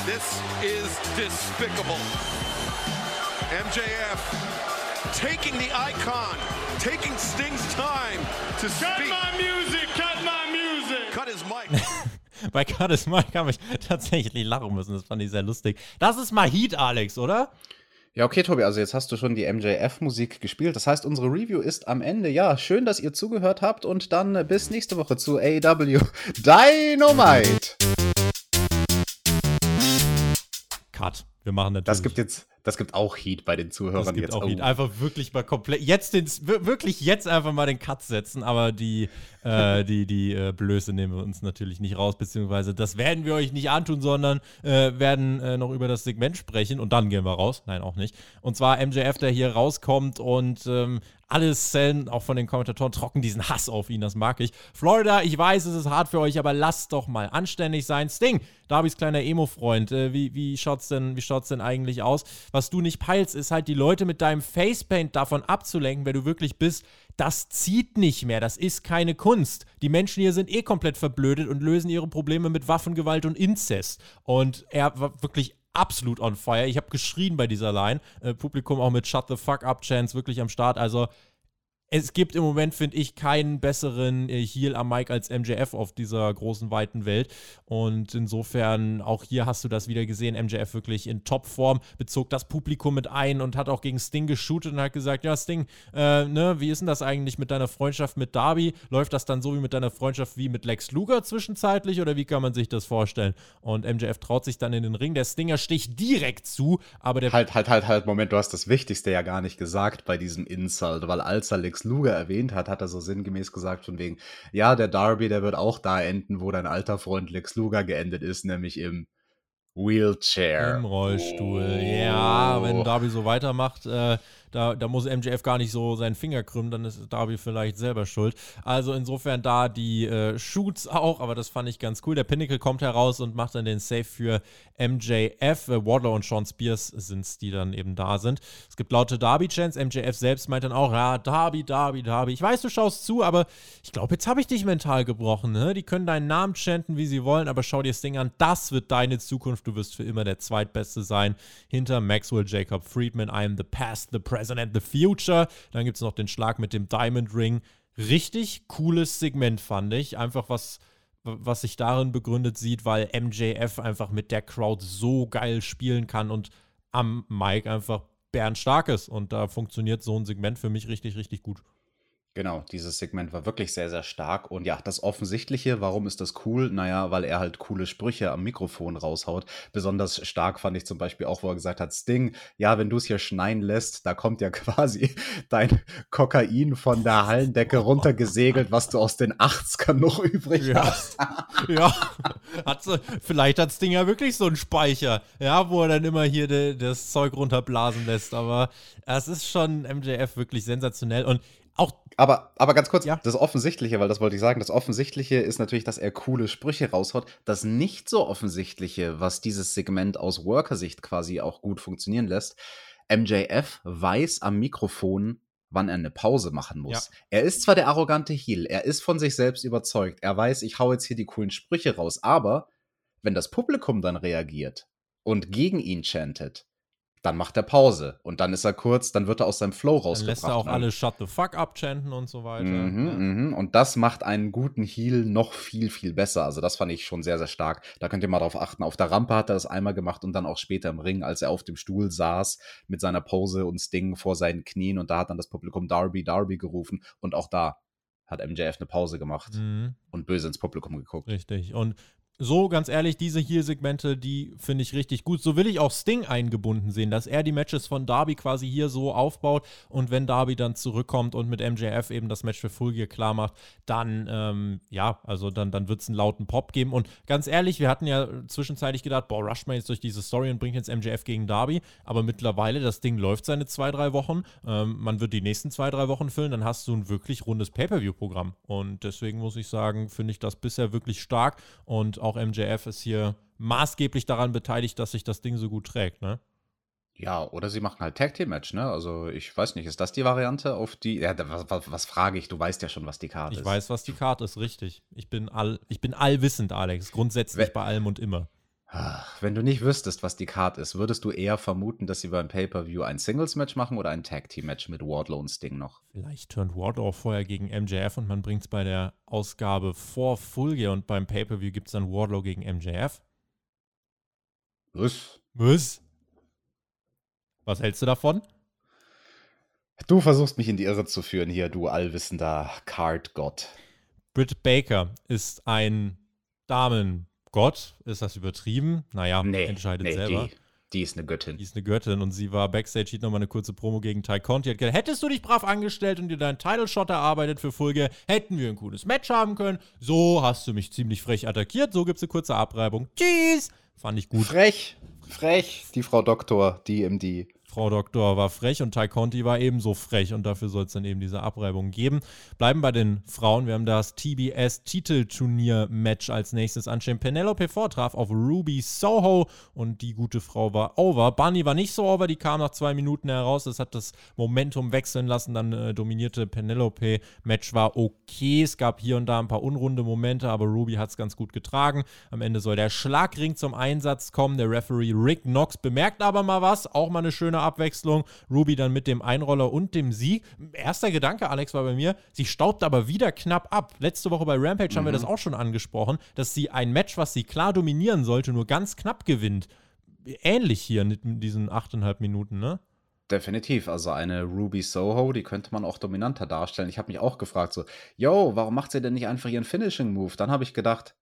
This is despicable. MJF taking the icon, taking Sting's time to cut speak. Cut my music, cut my music. Cut his mic. Bei Cut his mic habe ich tatsächlich lachen müssen. Das fand ich sehr lustig. Das ist mal Heat, Alex, oder? Ja, okay, Tobi, also jetzt hast du schon die MJF-Musik gespielt. Das heißt, unsere Review ist am Ende. Ja, schön, dass ihr zugehört habt und dann bis nächste Woche zu AEW Dynamite. Cut. Wir machen natürlich. Das gibt jetzt, das gibt auch Heat bei den Zuhörern das gibt jetzt. Auch Heat. Einfach wirklich mal komplett, jetzt den, wirklich jetzt einfach mal den Cut setzen, aber die, äh, die, die äh, Blöße nehmen wir uns natürlich nicht raus, beziehungsweise das werden wir euch nicht antun, sondern äh, werden äh, noch über das Segment sprechen und dann gehen wir raus. Nein, auch nicht. Und zwar MJF, der hier rauskommt und ähm, alle Szenen, auch von den Kommentatoren, trocken diesen Hass auf ihn, das mag ich. Florida, ich weiß, es ist hart für euch, aber lasst doch mal anständig sein. Sting, Darbys kleiner Emo-Freund, äh, wie, wie schaut's denn, wie schaut's denn eigentlich aus? Was du nicht peilst, ist halt die Leute mit deinem Facepaint davon abzulenken, wer du wirklich bist. Das zieht nicht mehr, das ist keine Kunst. Die Menschen hier sind eh komplett verblödet und lösen ihre Probleme mit Waffengewalt und Inzest. Und er war wirklich absolut on fire. Ich habe geschrien bei dieser Line. Äh, Publikum auch mit Shut the fuck up Chance wirklich am Start. Also es gibt im Moment, finde ich, keinen besseren äh, Heal am Mike als MJF auf dieser großen, weiten Welt. Und insofern, auch hier hast du das wieder gesehen, MJF wirklich in Topform, bezog das Publikum mit ein und hat auch gegen Sting geshootet und hat gesagt, ja, Sting, äh, ne, wie ist denn das eigentlich mit deiner Freundschaft mit Darby? Läuft das dann so wie mit deiner Freundschaft wie mit Lex Luger zwischenzeitlich oder wie kann man sich das vorstellen? Und MJF traut sich dann in den Ring. Der Stinger sticht direkt zu, aber der... Halt, halt, halt, halt, Moment, du hast das Wichtigste ja gar nicht gesagt bei diesem Insult, weil als er Luger erwähnt hat, hat er so sinngemäß gesagt von wegen, ja, der Darby, der wird auch da enden, wo dein alter Freund Lex Luger geendet ist, nämlich im Wheelchair. Im Rollstuhl. Oh. Ja, wenn Darby so weitermacht, äh, da, da muss MJF gar nicht so seinen Finger krümmen, dann ist Darby vielleicht selber schuld. Also insofern da die äh, Shoots auch, aber das fand ich ganz cool. Der Pinnacle kommt heraus und macht dann den Save für MJF. Äh, Wardlow und Sean Spears sind es, die dann eben da sind. Es gibt laute Darby-Chants. MJF selbst meint dann auch, ja, Darby, Darby, Darby. Ich weiß, du schaust zu, aber ich glaube, jetzt habe ich dich mental gebrochen. Ne? Die können deinen Namen chanten, wie sie wollen, aber schau dir das Ding an. Das wird deine Zukunft. Du wirst für immer der Zweitbeste sein. Hinter Maxwell Jacob Friedman. I am the past, the present Present and the Future. Dann gibt es noch den Schlag mit dem Diamond Ring. Richtig cooles Segment, fand ich. Einfach was, was sich darin begründet sieht, weil MJF einfach mit der Crowd so geil spielen kann und am Mic einfach bärenstark ist. Und da funktioniert so ein Segment für mich richtig, richtig gut. Genau, dieses Segment war wirklich sehr, sehr stark. Und ja, das Offensichtliche, warum ist das cool? Naja, weil er halt coole Sprüche am Mikrofon raushaut. Besonders stark fand ich zum Beispiel auch, wo er gesagt hat, Sting, ja, wenn du es hier schneien lässt, da kommt ja quasi dein Kokain von der Hallendecke runtergesegelt, was du aus den 80ern noch übrig ja. hast. ja, hat, vielleicht hat Sting ja wirklich so einen Speicher, ja, wo er dann immer hier de, das Zeug runterblasen lässt. Aber es ist schon MJF wirklich sensationell. Und auch. Aber, aber ganz kurz, ja. das Offensichtliche, weil das wollte ich sagen, das Offensichtliche ist natürlich, dass er coole Sprüche raushaut. Das nicht so Offensichtliche, was dieses Segment aus Worker-Sicht quasi auch gut funktionieren lässt, MJF weiß am Mikrofon, wann er eine Pause machen muss. Ja. Er ist zwar der arrogante Heel, er ist von sich selbst überzeugt, er weiß, ich hau jetzt hier die coolen Sprüche raus, aber wenn das Publikum dann reagiert und gegen ihn chantet, dann macht er Pause und dann ist er kurz, dann wird er aus seinem Flow rausgebracht. Dann lässt er auch ne? alle Shut the fuck up chanten und so weiter. Mhm, ja. mhm. Und das macht einen guten Heal noch viel, viel besser. Also das fand ich schon sehr, sehr stark. Da könnt ihr mal drauf achten. Auf der Rampe hat er das einmal gemacht und dann auch später im Ring, als er auf dem Stuhl saß mit seiner Pose und Sting vor seinen Knien und da hat dann das Publikum Darby, Darby gerufen und auch da hat MJF eine Pause gemacht mhm. und böse ins Publikum geguckt. Richtig. Und so, ganz ehrlich, diese Heal-Segmente, die finde ich richtig gut. So will ich auch Sting eingebunden sehen, dass er die Matches von Darby quasi hier so aufbaut und wenn Darby dann zurückkommt und mit MJF eben das Match für Full Gear klar macht, dann, ähm, ja, also dann, dann wird es einen lauten Pop geben. Und ganz ehrlich, wir hatten ja zwischenzeitlich gedacht, boah, rusht man jetzt durch diese Story und bringt jetzt MJF gegen Darby, aber mittlerweile, das Ding läuft seine zwei, drei Wochen. Ähm, man wird die nächsten zwei, drei Wochen füllen, dann hast du ein wirklich rundes Pay-Per-View-Programm. Und deswegen muss ich sagen, finde ich das bisher wirklich stark und auch MJF ist hier maßgeblich daran beteiligt, dass sich das Ding so gut trägt, ne? Ja, oder sie machen halt Tag Team Match, ne? Also ich weiß nicht, ist das die Variante auf die? Ja, was, was, was frage ich? Du weißt ja schon, was die Karte ich ist. Ich weiß, was die Karte ist, richtig. Ich bin all, ich bin allwissend, Alex. Grundsätzlich We bei allem und immer. Wenn du nicht wüsstest, was die Card ist, würdest du eher vermuten, dass sie beim Pay-Per-View ein Singles-Match machen oder ein Tag-Team-Match mit Wardlow und Sting noch? Vielleicht turnt Wardlow vorher gegen MJF und man bringt es bei der Ausgabe vor Full Gear und beim Pay-Per-View gibt es dann Wardlow gegen MJF. Was? Was? Was hältst du davon? Du versuchst mich in die Irre zu führen hier, du allwissender Card-Gott. Britt Baker ist ein Damen- Gott, ist das übertrieben? Naja, nee, entscheidet nee, selber. Die, die, ist eine Göttin. Die ist eine Göttin und sie war Backstage, hielt nochmal eine kurze Promo gegen Ty Conti. Hat gesagt, hättest du dich brav angestellt und dir deinen Title-Shot erarbeitet für Folge, hätten wir ein cooles Match haben können. So hast du mich ziemlich frech attackiert. So gibt es eine kurze Abreibung. Tschüss! Fand ich gut. Frech, frech, die Frau Doktor, die DMD. Frau Doktor war frech und Ty Conti war ebenso frech und dafür soll es dann eben diese Abreibung geben. Bleiben bei den Frauen. Wir haben das TBS-Titelturnier-Match als nächstes anstehen. Penelope vortraf auf Ruby Soho und die gute Frau war over. Bunny war nicht so over, die kam nach zwei Minuten heraus. Das hat das Momentum wechseln lassen. Dann äh, dominierte Penelope. Match war okay. Es gab hier und da ein paar unrunde Momente, aber Ruby hat es ganz gut getragen. Am Ende soll der Schlagring zum Einsatz kommen. Der Referee Rick Knox bemerkt aber mal was. Auch mal eine schöne Abwechslung. Ruby dann mit dem Einroller und dem Sieg. Erster Gedanke, Alex, war bei mir, sie staubt aber wieder knapp ab. Letzte Woche bei Rampage mhm. haben wir mhm. das auch schon angesprochen, dass sie ein Match, was sie klar dominieren sollte, nur ganz knapp gewinnt. Ähnlich hier mit diesen 8,5 Minuten, ne? Definitiv. Also eine Ruby Soho, die könnte man auch dominanter darstellen. Ich habe mich auch gefragt, so, yo, warum macht sie denn nicht einfach ihren Finishing Move? Dann habe ich gedacht,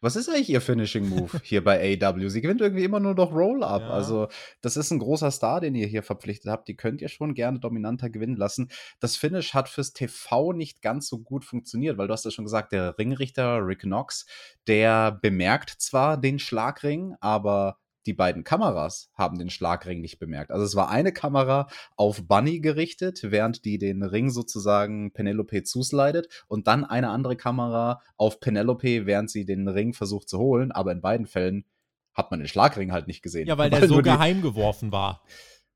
was ist eigentlich ihr Finishing Move hier bei AW? Sie gewinnt irgendwie immer nur noch Roll-Up. Ja. Also, das ist ein großer Star, den ihr hier verpflichtet habt. Die könnt ihr schon gerne dominanter gewinnen lassen. Das Finish hat fürs TV nicht ganz so gut funktioniert, weil du hast ja schon gesagt, der Ringrichter Rick Knox, der bemerkt zwar den Schlagring, aber die beiden Kameras haben den Schlagring nicht bemerkt. Also es war eine Kamera auf Bunny gerichtet, während die den Ring sozusagen Penelope zuslidet und dann eine andere Kamera auf Penelope, während sie den Ring versucht zu holen. Aber in beiden Fällen hat man den Schlagring halt nicht gesehen. Ja, weil, weil der so geheim geworfen war.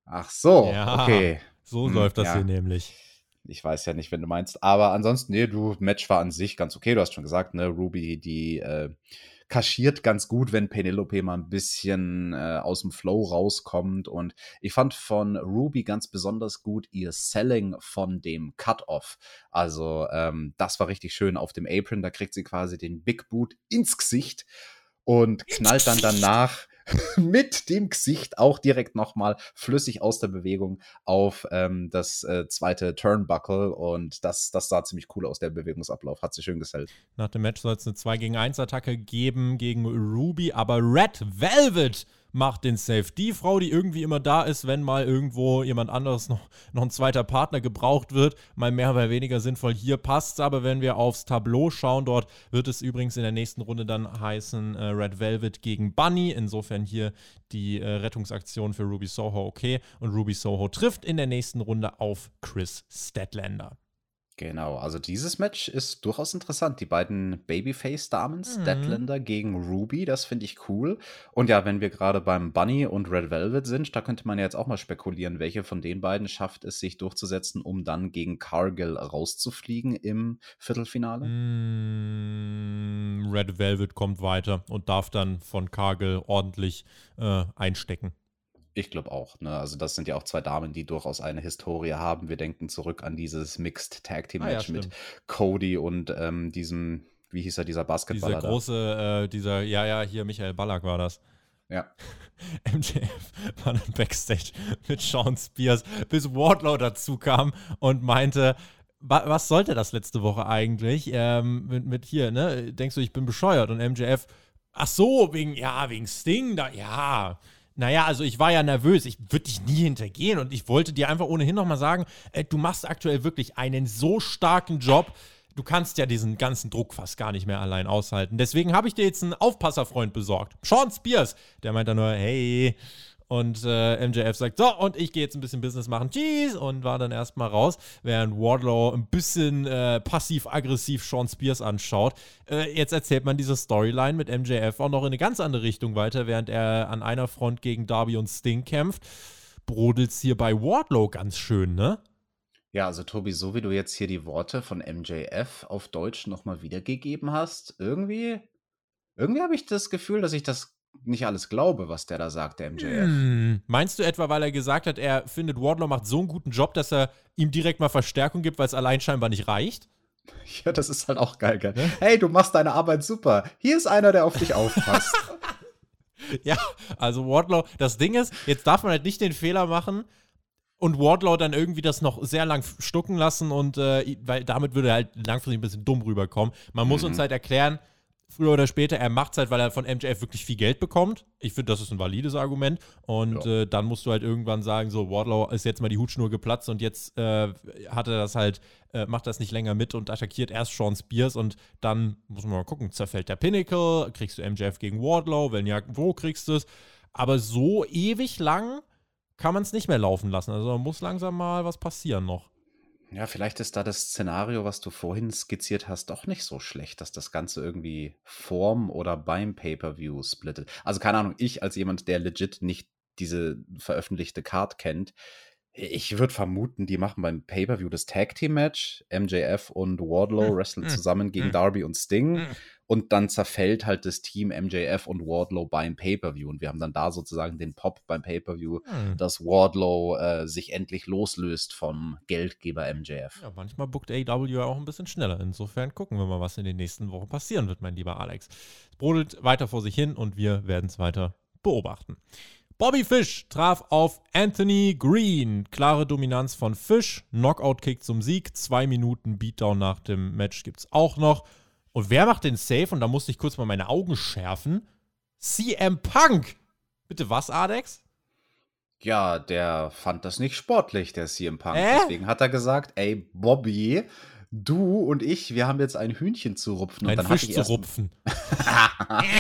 Ach so, ja, okay. So hm, läuft das ja. hier nämlich. Ich weiß ja nicht, wenn du meinst. Aber ansonsten, nee, du, Match war an sich ganz okay. Du hast schon gesagt, ne, Ruby, die äh, kaschiert ganz gut, wenn Penelope mal ein bisschen äh, aus dem Flow rauskommt. Und ich fand von Ruby ganz besonders gut ihr Selling von dem Cut-Off. Also ähm, das war richtig schön auf dem Apron. Da kriegt sie quasi den Big Boot ins Gesicht und knallt dann danach mit dem Gesicht auch direkt nochmal flüssig aus der Bewegung auf ähm, das äh, zweite Turnbuckle und das, das sah ziemlich cool aus, der Bewegungsablauf. Hat sich schön gesellt. Nach dem Match soll es eine 2 gegen 1 Attacke geben gegen Ruby, aber Red Velvet macht den Safe. Die Frau, die irgendwie immer da ist, wenn mal irgendwo jemand anderes noch, noch ein zweiter Partner gebraucht wird, mal mehr, mal weniger sinnvoll. Hier passt es aber, wenn wir aufs Tableau schauen. Dort wird es übrigens in der nächsten Runde dann heißen äh, Red Velvet gegen Bunny. Insofern hier die äh, Rettungsaktion für Ruby Soho okay. Und Ruby Soho trifft in der nächsten Runde auf Chris Statlander. Genau, also dieses Match ist durchaus interessant. Die beiden Babyface-Damen, mhm. Statlander gegen Ruby, das finde ich cool. Und ja, wenn wir gerade beim Bunny und Red Velvet sind, da könnte man ja jetzt auch mal spekulieren, welche von den beiden schafft es, sich durchzusetzen, um dann gegen Cargill rauszufliegen im Viertelfinale. Mm, Red Velvet kommt weiter und darf dann von Cargill ordentlich äh, einstecken. Ich glaube auch. Ne? Also das sind ja auch zwei Damen, die durchaus eine Historie haben. Wir denken zurück an dieses Mixed Tag Team Match ah, ja, mit Cody und ähm, diesem, wie hieß er, dieser Basketballer? Dieser große, äh, dieser, ja, ja, hier Michael Ballack war das. Ja. MJF war dann Backstage mit Sean Spears, bis Wardlow dazu kam und meinte, was sollte das letzte Woche eigentlich? Ähm, mit, mit hier, ne? Denkst du, ich bin bescheuert? Und MJF, ach so, wegen, ja, wegen Sting, da, ja. Naja, also ich war ja nervös. Ich würde dich nie hintergehen und ich wollte dir einfach ohnehin nochmal sagen, äh, du machst aktuell wirklich einen so starken Job. Du kannst ja diesen ganzen Druck fast gar nicht mehr allein aushalten. Deswegen habe ich dir jetzt einen Aufpasserfreund besorgt. Sean Spears. Der meint dann nur, hey, und äh, MJF sagt, so, und ich gehe jetzt ein bisschen Business machen. Tschüss. Und war dann erstmal raus, während Wardlow ein bisschen äh, passiv-aggressiv Sean Spears anschaut. Äh, jetzt erzählt man diese Storyline mit MJF auch noch in eine ganz andere Richtung weiter, während er an einer Front gegen Darby und Sting kämpft. Brodelt es hier bei Wardlow ganz schön, ne? Ja, also Tobi, so wie du jetzt hier die Worte von MJF auf Deutsch nochmal wiedergegeben hast, irgendwie, irgendwie habe ich das Gefühl, dass ich das nicht alles glaube, was der da sagt, der MJF. Hm. Meinst du etwa, weil er gesagt hat, er findet Wardlow macht so einen guten Job, dass er ihm direkt mal Verstärkung gibt, weil es allein scheinbar nicht reicht? Ja, das ist halt auch geil, geil. Ne? Hey, du machst deine Arbeit super. Hier ist einer, der auf dich aufpasst. ja, also Wardlow, das Ding ist, jetzt darf man halt nicht den Fehler machen, und Wardlow dann irgendwie das noch sehr lang stucken lassen und äh, weil damit würde er halt langfristig ein bisschen dumm rüberkommen. Man muss mhm. uns halt erklären, früher oder später, er macht es halt, weil er von MJF wirklich viel Geld bekommt. Ich finde, das ist ein valides Argument. Und ja. äh, dann musst du halt irgendwann sagen, so, Wardlow ist jetzt mal die Hutschnur geplatzt und jetzt äh, hat er das halt, äh, macht das nicht länger mit und attackiert erst Sean Spears und dann muss man mal gucken, zerfällt der Pinnacle, kriegst du MJF gegen Wardlow, wenn ja, wo kriegst du es? Aber so ewig lang kann man es nicht mehr laufen lassen. Also muss langsam mal was passieren noch. Ja, vielleicht ist da das Szenario, was du vorhin skizziert hast, doch nicht so schlecht, dass das Ganze irgendwie vorm oder beim Pay-per-View splittet. Also keine Ahnung, ich als jemand, der legit nicht diese veröffentlichte Card kennt, ich würde vermuten, die machen beim Pay-Per-View das Tag-Team-Match. MJF und Wardlow hm. wresteln hm. zusammen gegen hm. Darby und Sting. Und dann zerfällt halt das Team MJF und Wardlow beim Pay-Per-View. Und wir haben dann da sozusagen den Pop beim Pay-Per-View, hm. dass Wardlow äh, sich endlich loslöst vom Geldgeber MJF. Ja, manchmal bookt AW ja auch ein bisschen schneller. Insofern gucken wir mal, was in den nächsten Wochen passieren wird, mein lieber Alex. Es brodelt weiter vor sich hin und wir werden es weiter beobachten. Bobby Fish traf auf Anthony Green. Klare Dominanz von Fish. Knockout-Kick zum Sieg. Zwei Minuten Beatdown nach dem Match gibt es auch noch. Und wer macht den Safe? Und da musste ich kurz mal meine Augen schärfen. CM Punk. Bitte was, Adex? Ja, der fand das nicht sportlich, der CM Punk. Äh? Deswegen hat er gesagt, ey, Bobby, du und ich, wir haben jetzt ein Hühnchen zu rupfen. Ein und dann Fisch zu rupfen.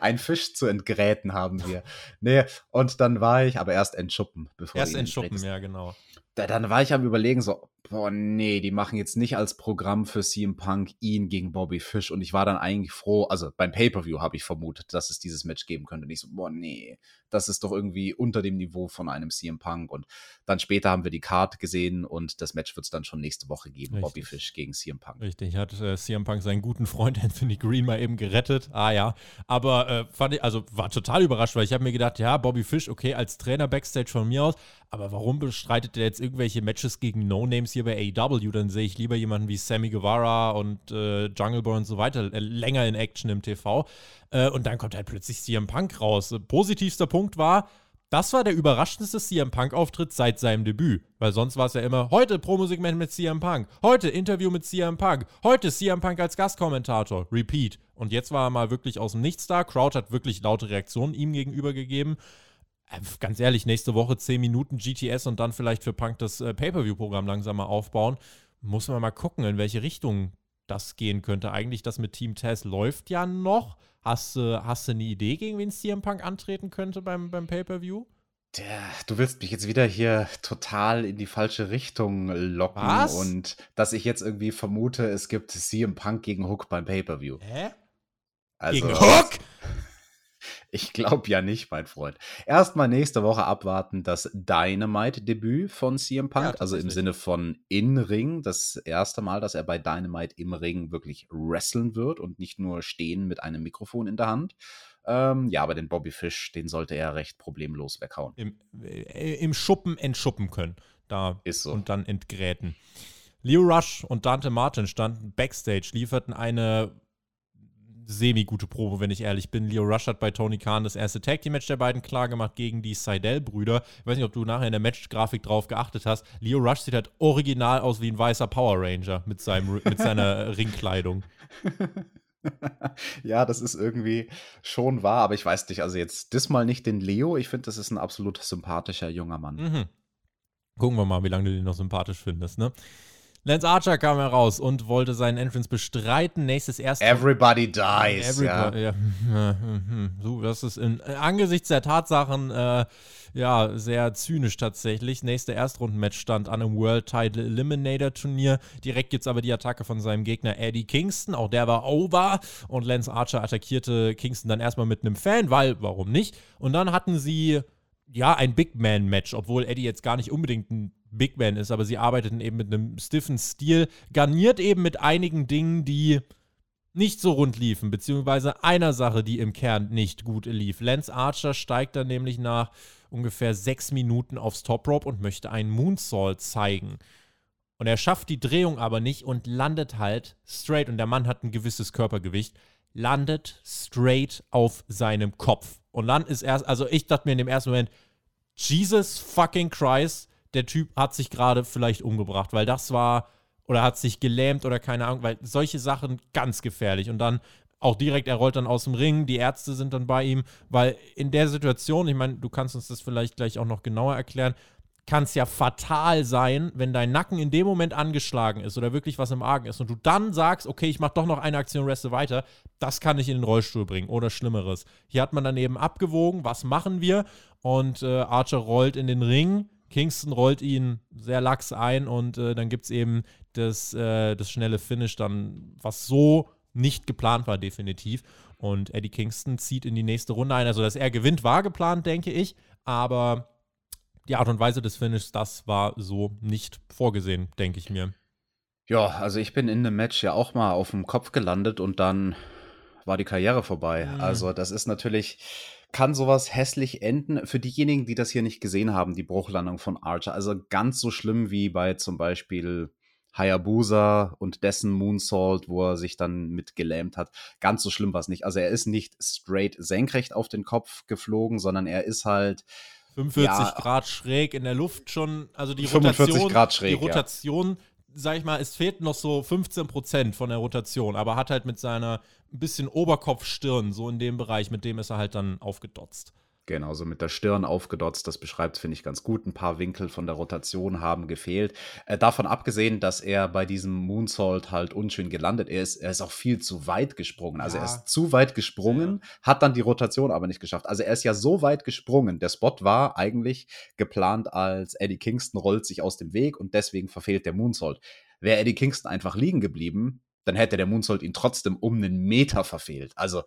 ein Fisch zu entgräten haben wir. Nee, und dann war ich, aber erst entschuppen, bevor Erst entschuppen, ja, genau. Da, dann war ich am überlegen, so, boah, nee, die machen jetzt nicht als Programm für CM Punk ihn gegen Bobby Fish. Und ich war dann eigentlich froh, also beim Pay-Per-View habe ich vermutet, dass es dieses Match geben könnte. Und ich so, boah, nee, das ist doch irgendwie unter dem Niveau von einem CM Punk. Und dann später haben wir die Card gesehen und das Match wird es dann schon nächste Woche geben. Richtig. Bobby Fish gegen CM Punk. Richtig, hat äh, CM Punk seinen guten Freund Anthony Green mal eben gerettet. Ah ja, aber äh, fand ich, also war total überrascht, weil ich habe mir gedacht, ja, Bobby Fish, okay, als Trainer Backstage von mir aus, aber warum bestreitet er jetzt irgendwelche Matches gegen No-Names hier bei AEW? Dann sehe ich lieber jemanden wie Sammy Guevara und äh, Jungle Boy und so weiter äh, länger in Action im TV. Äh, und dann kommt halt plötzlich CM Punk raus. Positivster Punkt war, das war der überraschendste CM Punk-Auftritt seit seinem Debüt. Weil sonst war es ja immer, heute Promo-Segment mit CM Punk, heute Interview mit CM Punk, heute CM Punk als Gastkommentator, Repeat. Und jetzt war er mal wirklich aus dem Nichts da. Crowd hat wirklich laute Reaktionen ihm gegenüber gegeben. Äh, ganz ehrlich, nächste Woche 10 Minuten GTS und dann vielleicht für Punk das äh, Pay-Per-View-Programm langsam mal aufbauen. Muss man mal gucken, in welche Richtung das gehen könnte. Eigentlich das mit Team Taz läuft ja noch. Hast du hast eine Idee, gegen wen CM Punk antreten könnte beim, beim Pay-Per-View? Du willst mich jetzt wieder hier total in die falsche Richtung locken Was? und dass ich jetzt irgendwie vermute, es gibt CM Punk gegen Hook beim Pay-Per-View. Hä? Also, gegen Hook? Ich glaube ja nicht, mein Freund. Erstmal nächste Woche abwarten das Dynamite-Debüt von CM Punk, ja, also im Sinne von In-Ring. Das erste Mal, dass er bei Dynamite im Ring wirklich wresteln wird und nicht nur stehen mit einem Mikrofon in der Hand. Ähm, ja, aber den Bobby Fish, den sollte er recht problemlos weghauen. Im, äh, im Schuppen entschuppen können. Da ist so. Und dann entgräten. Leo Rush und Dante Martin standen backstage, lieferten eine semi-gute Probe, wenn ich ehrlich bin. Leo Rush hat bei Tony Khan das erste Tag Team Match der beiden klar gemacht gegen die Seidel-Brüder. Ich weiß nicht, ob du nachher in der Match-Grafik drauf geachtet hast. Leo Rush sieht halt original aus wie ein weißer Power Ranger mit, seinem, mit seiner Ringkleidung. ja, das ist irgendwie schon wahr, aber ich weiß nicht, also jetzt diesmal nicht den Leo. Ich finde, das ist ein absolut sympathischer junger Mann. Mhm. Gucken wir mal, wie lange du den noch sympathisch findest, ne? Lance Archer kam heraus und wollte seinen Entrance bestreiten. Nächstes erste. Everybody dies. Everybody, ja. ja. So, das ist in, angesichts der Tatsachen äh, ja sehr zynisch tatsächlich. Nächste Erstrundenmatch stand an einem World Title Eliminator Turnier. Direkt gibt es aber die Attacke von seinem Gegner Eddie Kingston. Auch der war over. Und Lance Archer attackierte Kingston dann erstmal mit einem Fan, weil, warum nicht? Und dann hatten sie ja, ein Big Man-Match, obwohl Eddie jetzt gar nicht unbedingt ein Big Man ist, aber sie arbeiteten eben mit einem stiffen Stil, garniert eben mit einigen Dingen, die nicht so rund liefen, beziehungsweise einer Sache, die im Kern nicht gut lief. Lance Archer steigt dann nämlich nach ungefähr sechs Minuten aufs Top Rope und möchte einen Moonsault zeigen. Und er schafft die Drehung aber nicht und landet halt straight. Und der Mann hat ein gewisses Körpergewicht, landet straight auf seinem Kopf. Und dann ist erst, also ich dachte mir in dem ersten Moment, Jesus fucking Christ, der Typ hat sich gerade vielleicht umgebracht, weil das war, oder hat sich gelähmt oder keine Ahnung, weil solche Sachen ganz gefährlich. Und dann auch direkt, er rollt dann aus dem Ring, die Ärzte sind dann bei ihm, weil in der Situation, ich meine, du kannst uns das vielleicht gleich auch noch genauer erklären, kann es ja fatal sein, wenn dein Nacken in dem Moment angeschlagen ist oder wirklich was im Argen ist und du dann sagst, okay, ich mache doch noch eine Aktion, reste weiter, das kann ich in den Rollstuhl bringen oder Schlimmeres. Hier hat man dann eben abgewogen, was machen wir und äh, Archer rollt in den Ring, Kingston rollt ihn sehr lax ein und äh, dann gibt es eben das, äh, das schnelle Finish dann, was so nicht geplant war, definitiv. Und Eddie Kingston zieht in die nächste Runde ein. Also, dass er gewinnt, war geplant, denke ich. Aber die Art und Weise des Finishes, das war so nicht vorgesehen, denke ich mir. Ja, also ich bin in einem Match ja auch mal auf dem Kopf gelandet und dann war die Karriere vorbei. Mhm. Also das ist natürlich, kann sowas hässlich enden. Für diejenigen, die das hier nicht gesehen haben, die Bruchlandung von Archer. Also ganz so schlimm wie bei zum Beispiel Hayabusa und dessen Moonsault, wo er sich dann mit gelähmt hat. Ganz so schlimm war es nicht. Also er ist nicht straight senkrecht auf den Kopf geflogen, sondern er ist halt 45 ja, Grad schräg in der Luft schon. Also die 45 Rotation, Grad schräg, die Rotation, ja. Sag ich mal, es fehlt noch so 15 Prozent von der Rotation, aber hat halt mit seiner ein bisschen Oberkopfstirn, so in dem Bereich, mit dem ist er halt dann aufgedotzt. Genau, so mit der Stirn aufgedotzt, das beschreibt finde ich ganz gut. Ein paar Winkel von der Rotation haben gefehlt. Äh, davon abgesehen, dass er bei diesem Moonsault halt unschön gelandet ist, er ist auch viel zu weit gesprungen. Also ja. er ist zu weit gesprungen, ja. hat dann die Rotation aber nicht geschafft. Also er ist ja so weit gesprungen. Der Spot war eigentlich geplant als Eddie Kingston rollt sich aus dem Weg und deswegen verfehlt der Moonsault. Wäre Eddie Kingston einfach liegen geblieben, dann hätte der Moonsault ihn trotzdem um einen Meter verfehlt. Also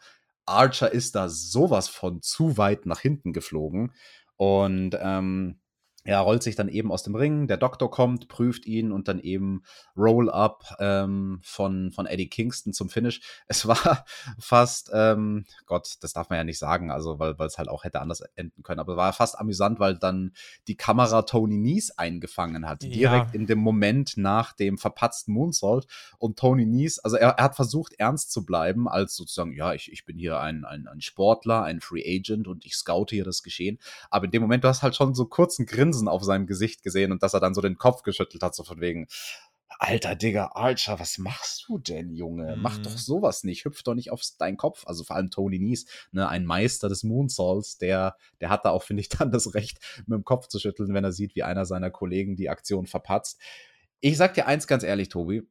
Archer ist da sowas von zu weit nach hinten geflogen. Und ähm, er rollt sich dann eben aus dem Ring, der Doktor kommt, prüft ihn und dann eben Roll-Up ähm, von, von Eddie Kingston zum Finish. Es war fast, ähm, Gott, das darf man ja nicht sagen, also weil es halt auch hätte anders enden können, aber war fast amüsant, weil dann die Kamera Tony Nies eingefangen hat, ja. direkt in dem Moment nach dem verpatzten Moonsault und Tony Nies, also er, er, hat versucht ernst zu bleiben, als sozusagen, ja, ich, ich bin hier ein, ein, ein Sportler, ein Free Agent und ich scoute hier das Geschehen, aber in dem Moment, du hast halt schon so kurzen Grinsen Grinsen auf seinem Gesicht gesehen und dass er dann so den Kopf geschüttelt hat, so von wegen, Alter Digga, Archer, was machst du denn, Junge? Mhm. Mach doch mhm. sowas nicht, hüpf doch nicht auf deinen Kopf. Also vor allem Tony Nies, ne, ein Meister des Moonsaults, der, der hat da auch, finde ich, dann das Recht, mit dem Kopf zu schütteln, wenn er sieht, wie einer seiner Kollegen die Aktion verpatzt. Ich sag dir eins ganz ehrlich, Tobi.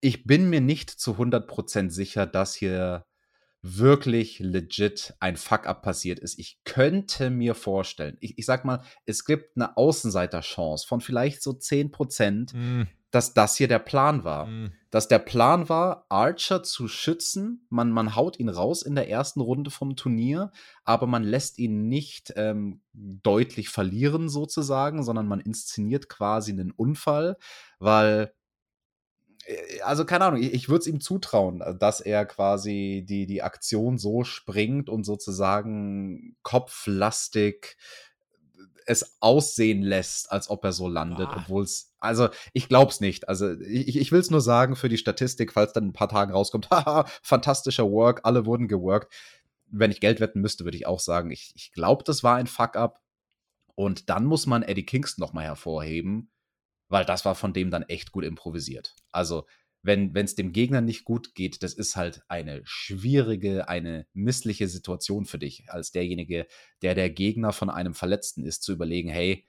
Ich bin mir nicht zu 100% sicher, dass hier wirklich legit ein Fuck-up passiert ist. Ich könnte mir vorstellen, ich, ich sag mal, es gibt eine Außenseiterchance von vielleicht so 10%, mm. dass das hier der Plan war. Mm. Dass der Plan war, Archer zu schützen. Man, man haut ihn raus in der ersten Runde vom Turnier, aber man lässt ihn nicht ähm, deutlich verlieren sozusagen, sondern man inszeniert quasi einen Unfall, weil also keine Ahnung, ich, ich würde es ihm zutrauen, äh, dass er quasi die, die Aktion so springt und sozusagen kopflastig es aussehen lässt, als ob er so landet, obwohl es, also ich glaube es nicht. Also ich, ich will es nur sagen für die Statistik, falls dann ein paar Tagen rauskommt, haha, fantastischer Work, alle wurden geworkt. Wenn ich Geld wetten müsste, würde ich auch sagen, ich, ich glaube, das war ein Fuck-up. Und dann muss man Eddie Kingston nochmal hervorheben, weil das war von dem dann echt gut improvisiert. Also, wenn es dem Gegner nicht gut geht, das ist halt eine schwierige, eine missliche Situation für dich, als derjenige, der der Gegner von einem Verletzten ist, zu überlegen, hey,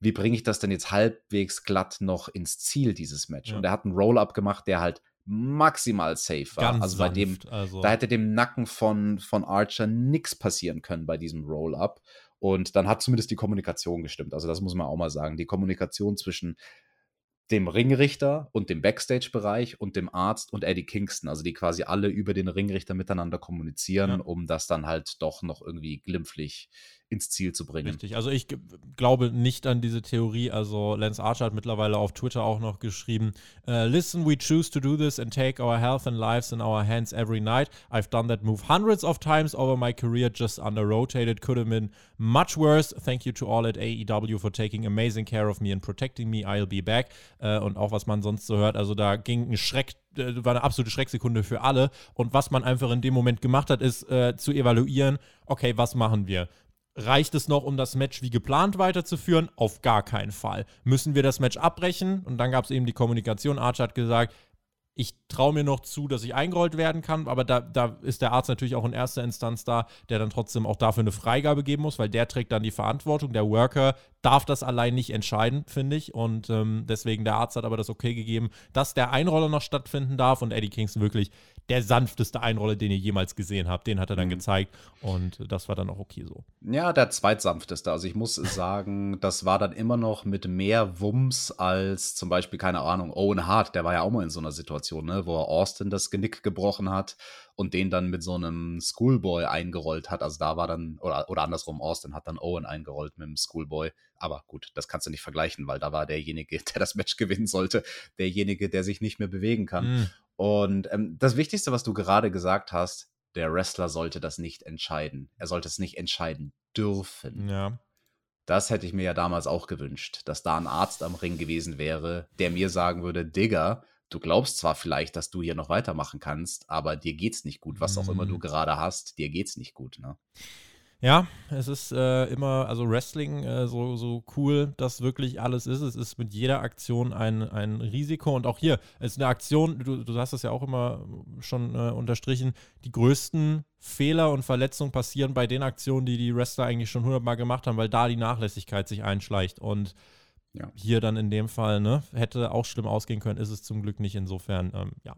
wie bringe ich das denn jetzt halbwegs glatt noch ins Ziel, dieses Match? Ja. Und er hat einen Roll-Up gemacht, der halt maximal safe war. Ganz also bei sanft, dem, also. da hätte dem Nacken von, von Archer nichts passieren können bei diesem Roll-Up. Und dann hat zumindest die Kommunikation gestimmt. Also das muss man auch mal sagen. Die Kommunikation zwischen dem Ringrichter und dem Backstage-Bereich und dem Arzt und Eddie Kingston, also die quasi alle über den Ringrichter miteinander kommunizieren, ja. um das dann halt doch noch irgendwie glimpflich ins Ziel zu bringen. Richtig, also ich glaube nicht an diese Theorie. Also Lance Archer hat mittlerweile auf Twitter auch noch geschrieben: uh, Listen, we choose to do this and take our health and lives in our hands every night. I've done that move hundreds of times over my career, just under rotated. Could have been much worse. Thank you to all at AEW for taking amazing care of me and protecting me. I'll be back. Uh, und auch was man sonst so hört, also da ging ein Schreck äh, war eine absolute Schrecksekunde für alle. Und was man einfach in dem Moment gemacht hat, ist äh, zu evaluieren, okay, was machen wir? Reicht es noch, um das Match wie geplant weiterzuführen? Auf gar keinen Fall. Müssen wir das Match abbrechen? Und dann gab es eben die Kommunikation. Archer hat gesagt, ich traue mir noch zu, dass ich eingerollt werden kann, aber da, da ist der Arzt natürlich auch in erster Instanz da, der dann trotzdem auch dafür eine Freigabe geben muss, weil der trägt dann die Verantwortung. Der Worker, darf das allein nicht entscheiden, finde ich. Und ähm, deswegen, der Arzt hat aber das okay gegeben, dass der Einroller noch stattfinden darf und Eddie Kingston wirklich der sanfteste Einroller, den ihr jemals gesehen habt. Den hat er dann mhm. gezeigt und das war dann auch okay so. Ja, der zweitsanfteste. Also ich muss sagen, das war dann immer noch mit mehr Wumms als zum Beispiel, keine Ahnung, Owen Hart. Der war ja auch mal in so einer Situation, ne, wo er Austin das Genick gebrochen hat und den dann mit so einem Schoolboy eingerollt hat. Also da war dann, oder, oder andersrum, Austin hat dann Owen eingerollt mit dem Schoolboy. Aber gut, das kannst du nicht vergleichen, weil da war derjenige, der das Match gewinnen sollte, derjenige, der sich nicht mehr bewegen kann. Mhm. Und ähm, das Wichtigste, was du gerade gesagt hast, der Wrestler sollte das nicht entscheiden. Er sollte es nicht entscheiden dürfen. Ja. Das hätte ich mir ja damals auch gewünscht, dass da ein Arzt am Ring gewesen wäre, der mir sagen würde, Digger, du glaubst zwar vielleicht, dass du hier noch weitermachen kannst, aber dir geht's nicht gut. Was auch immer du mhm. gerade hast, dir geht's nicht gut, ne? Ja, es ist äh, immer, also Wrestling äh, so, so cool, dass wirklich alles ist. Es ist mit jeder Aktion ein, ein Risiko. Und auch hier, es ist eine Aktion, du, du hast das ja auch immer schon äh, unterstrichen, die größten Fehler und Verletzungen passieren bei den Aktionen, die die Wrestler eigentlich schon hundertmal gemacht haben, weil da die Nachlässigkeit sich einschleicht. Und ja. Hier dann in dem Fall, ne, hätte auch schlimm ausgehen können, ist es zum Glück nicht. Insofern, ähm, ja.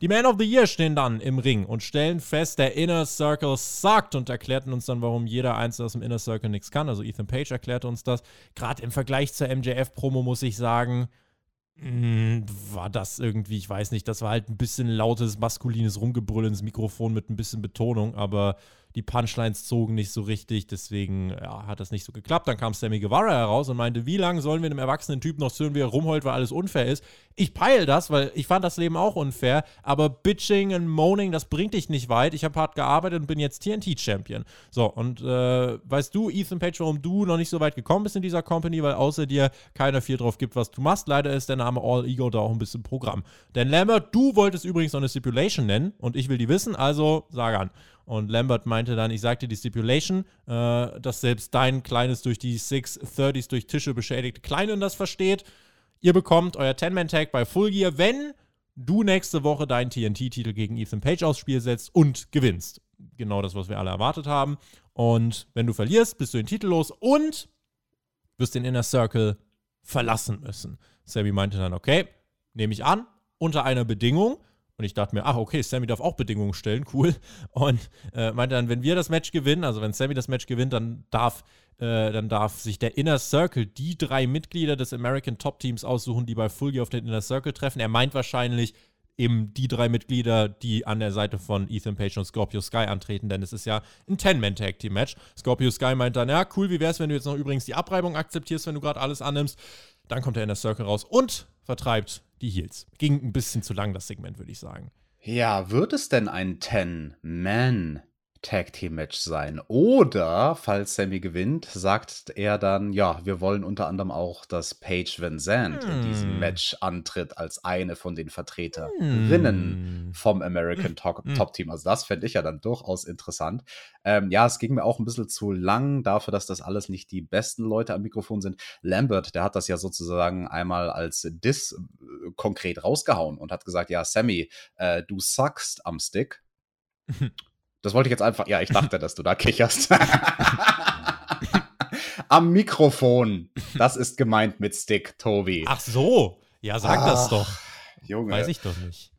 Die Man of the Year stehen dann im Ring und stellen fest, der Inner Circle sagt und erklärten uns dann, warum jeder Einzelne aus dem Inner Circle nichts kann. Also Ethan Page erklärte uns das. Gerade im Vergleich zur MJF-Promo muss ich sagen, hm, war das irgendwie, ich weiß nicht, das war halt ein bisschen lautes, maskulines Rumgebrüll ins Mikrofon mit ein bisschen Betonung, aber die Punchlines zogen nicht so richtig, deswegen ja, hat das nicht so geklappt. Dann kam Sammy Guevara heraus und meinte, wie lange sollen wir einem erwachsenen Typ noch zuhören, wie er rumheult, weil alles unfair ist? Ich peil das, weil ich fand das Leben auch unfair, aber Bitching und Moaning, das bringt dich nicht weit. Ich habe hart gearbeitet und bin jetzt TNT-Champion. So, und äh, weißt du, Ethan Page, warum du noch nicht so weit gekommen bist in dieser Company, weil außer dir keiner viel drauf gibt, was du machst. Leider ist der Name All Ego da auch ein bisschen Programm. Denn Lambert, du wolltest übrigens noch eine Stipulation nennen und ich will die wissen, also sag an. Und Lambert meinte dann, ich sagte die Stipulation, äh, dass selbst dein kleines durch die 630s durch Tische beschädigte Kleinen das versteht. Ihr bekommt euer 10-Man-Tag bei Full Gear, wenn du nächste Woche deinen TNT-Titel gegen Ethan Page aufs Spiel setzt und gewinnst. Genau das, was wir alle erwartet haben. Und wenn du verlierst, bist du den Titel los und wirst den Inner Circle verlassen müssen. Sammy meinte dann, okay, nehme ich an, unter einer Bedingung. Und ich dachte mir, ach, okay, Sammy darf auch Bedingungen stellen, cool. Und äh, meinte dann, wenn wir das Match gewinnen, also wenn Sammy das Match gewinnt, dann darf, äh, dann darf sich der Inner Circle die drei Mitglieder des American Top Teams aussuchen, die bei Full Gear auf den Inner Circle treffen. Er meint wahrscheinlich eben die drei Mitglieder, die an der Seite von Ethan Page und Scorpio Sky antreten, denn es ist ja ein Ten-Man-Tag-Team-Match. Scorpio Sky meint dann, ja, cool, wie wär's, wenn du jetzt noch übrigens die Abreibung akzeptierst, wenn du gerade alles annimmst. Dann kommt der Inner Circle raus und vertreibt die Heels. Ging ein bisschen zu lang, das Segment, würde ich sagen. Ja, wird es denn ein Ten-Man Tag Team Match sein. Oder, falls Sammy gewinnt, sagt er dann, ja, wir wollen unter anderem auch, dass Paige Van Zandt hm. in diesem hm. Match antritt als eine von den Vertreterinnen hm. vom American Top, hm. Top Team. Also das fände ich ja dann durchaus interessant. Ähm, ja, es ging mir auch ein bisschen zu lang dafür, dass das alles nicht die besten Leute am Mikrofon sind. Lambert, der hat das ja sozusagen einmal als Diss äh, konkret rausgehauen und hat gesagt, ja, Sammy, äh, du suckst am Stick. Das wollte ich jetzt einfach. Ja, ich dachte, dass du da kicherst. Am Mikrofon. Das ist gemeint mit Stick, Tobi. Ach so. Ja, sag Ach, das doch. Junge. Weiß ich doch nicht.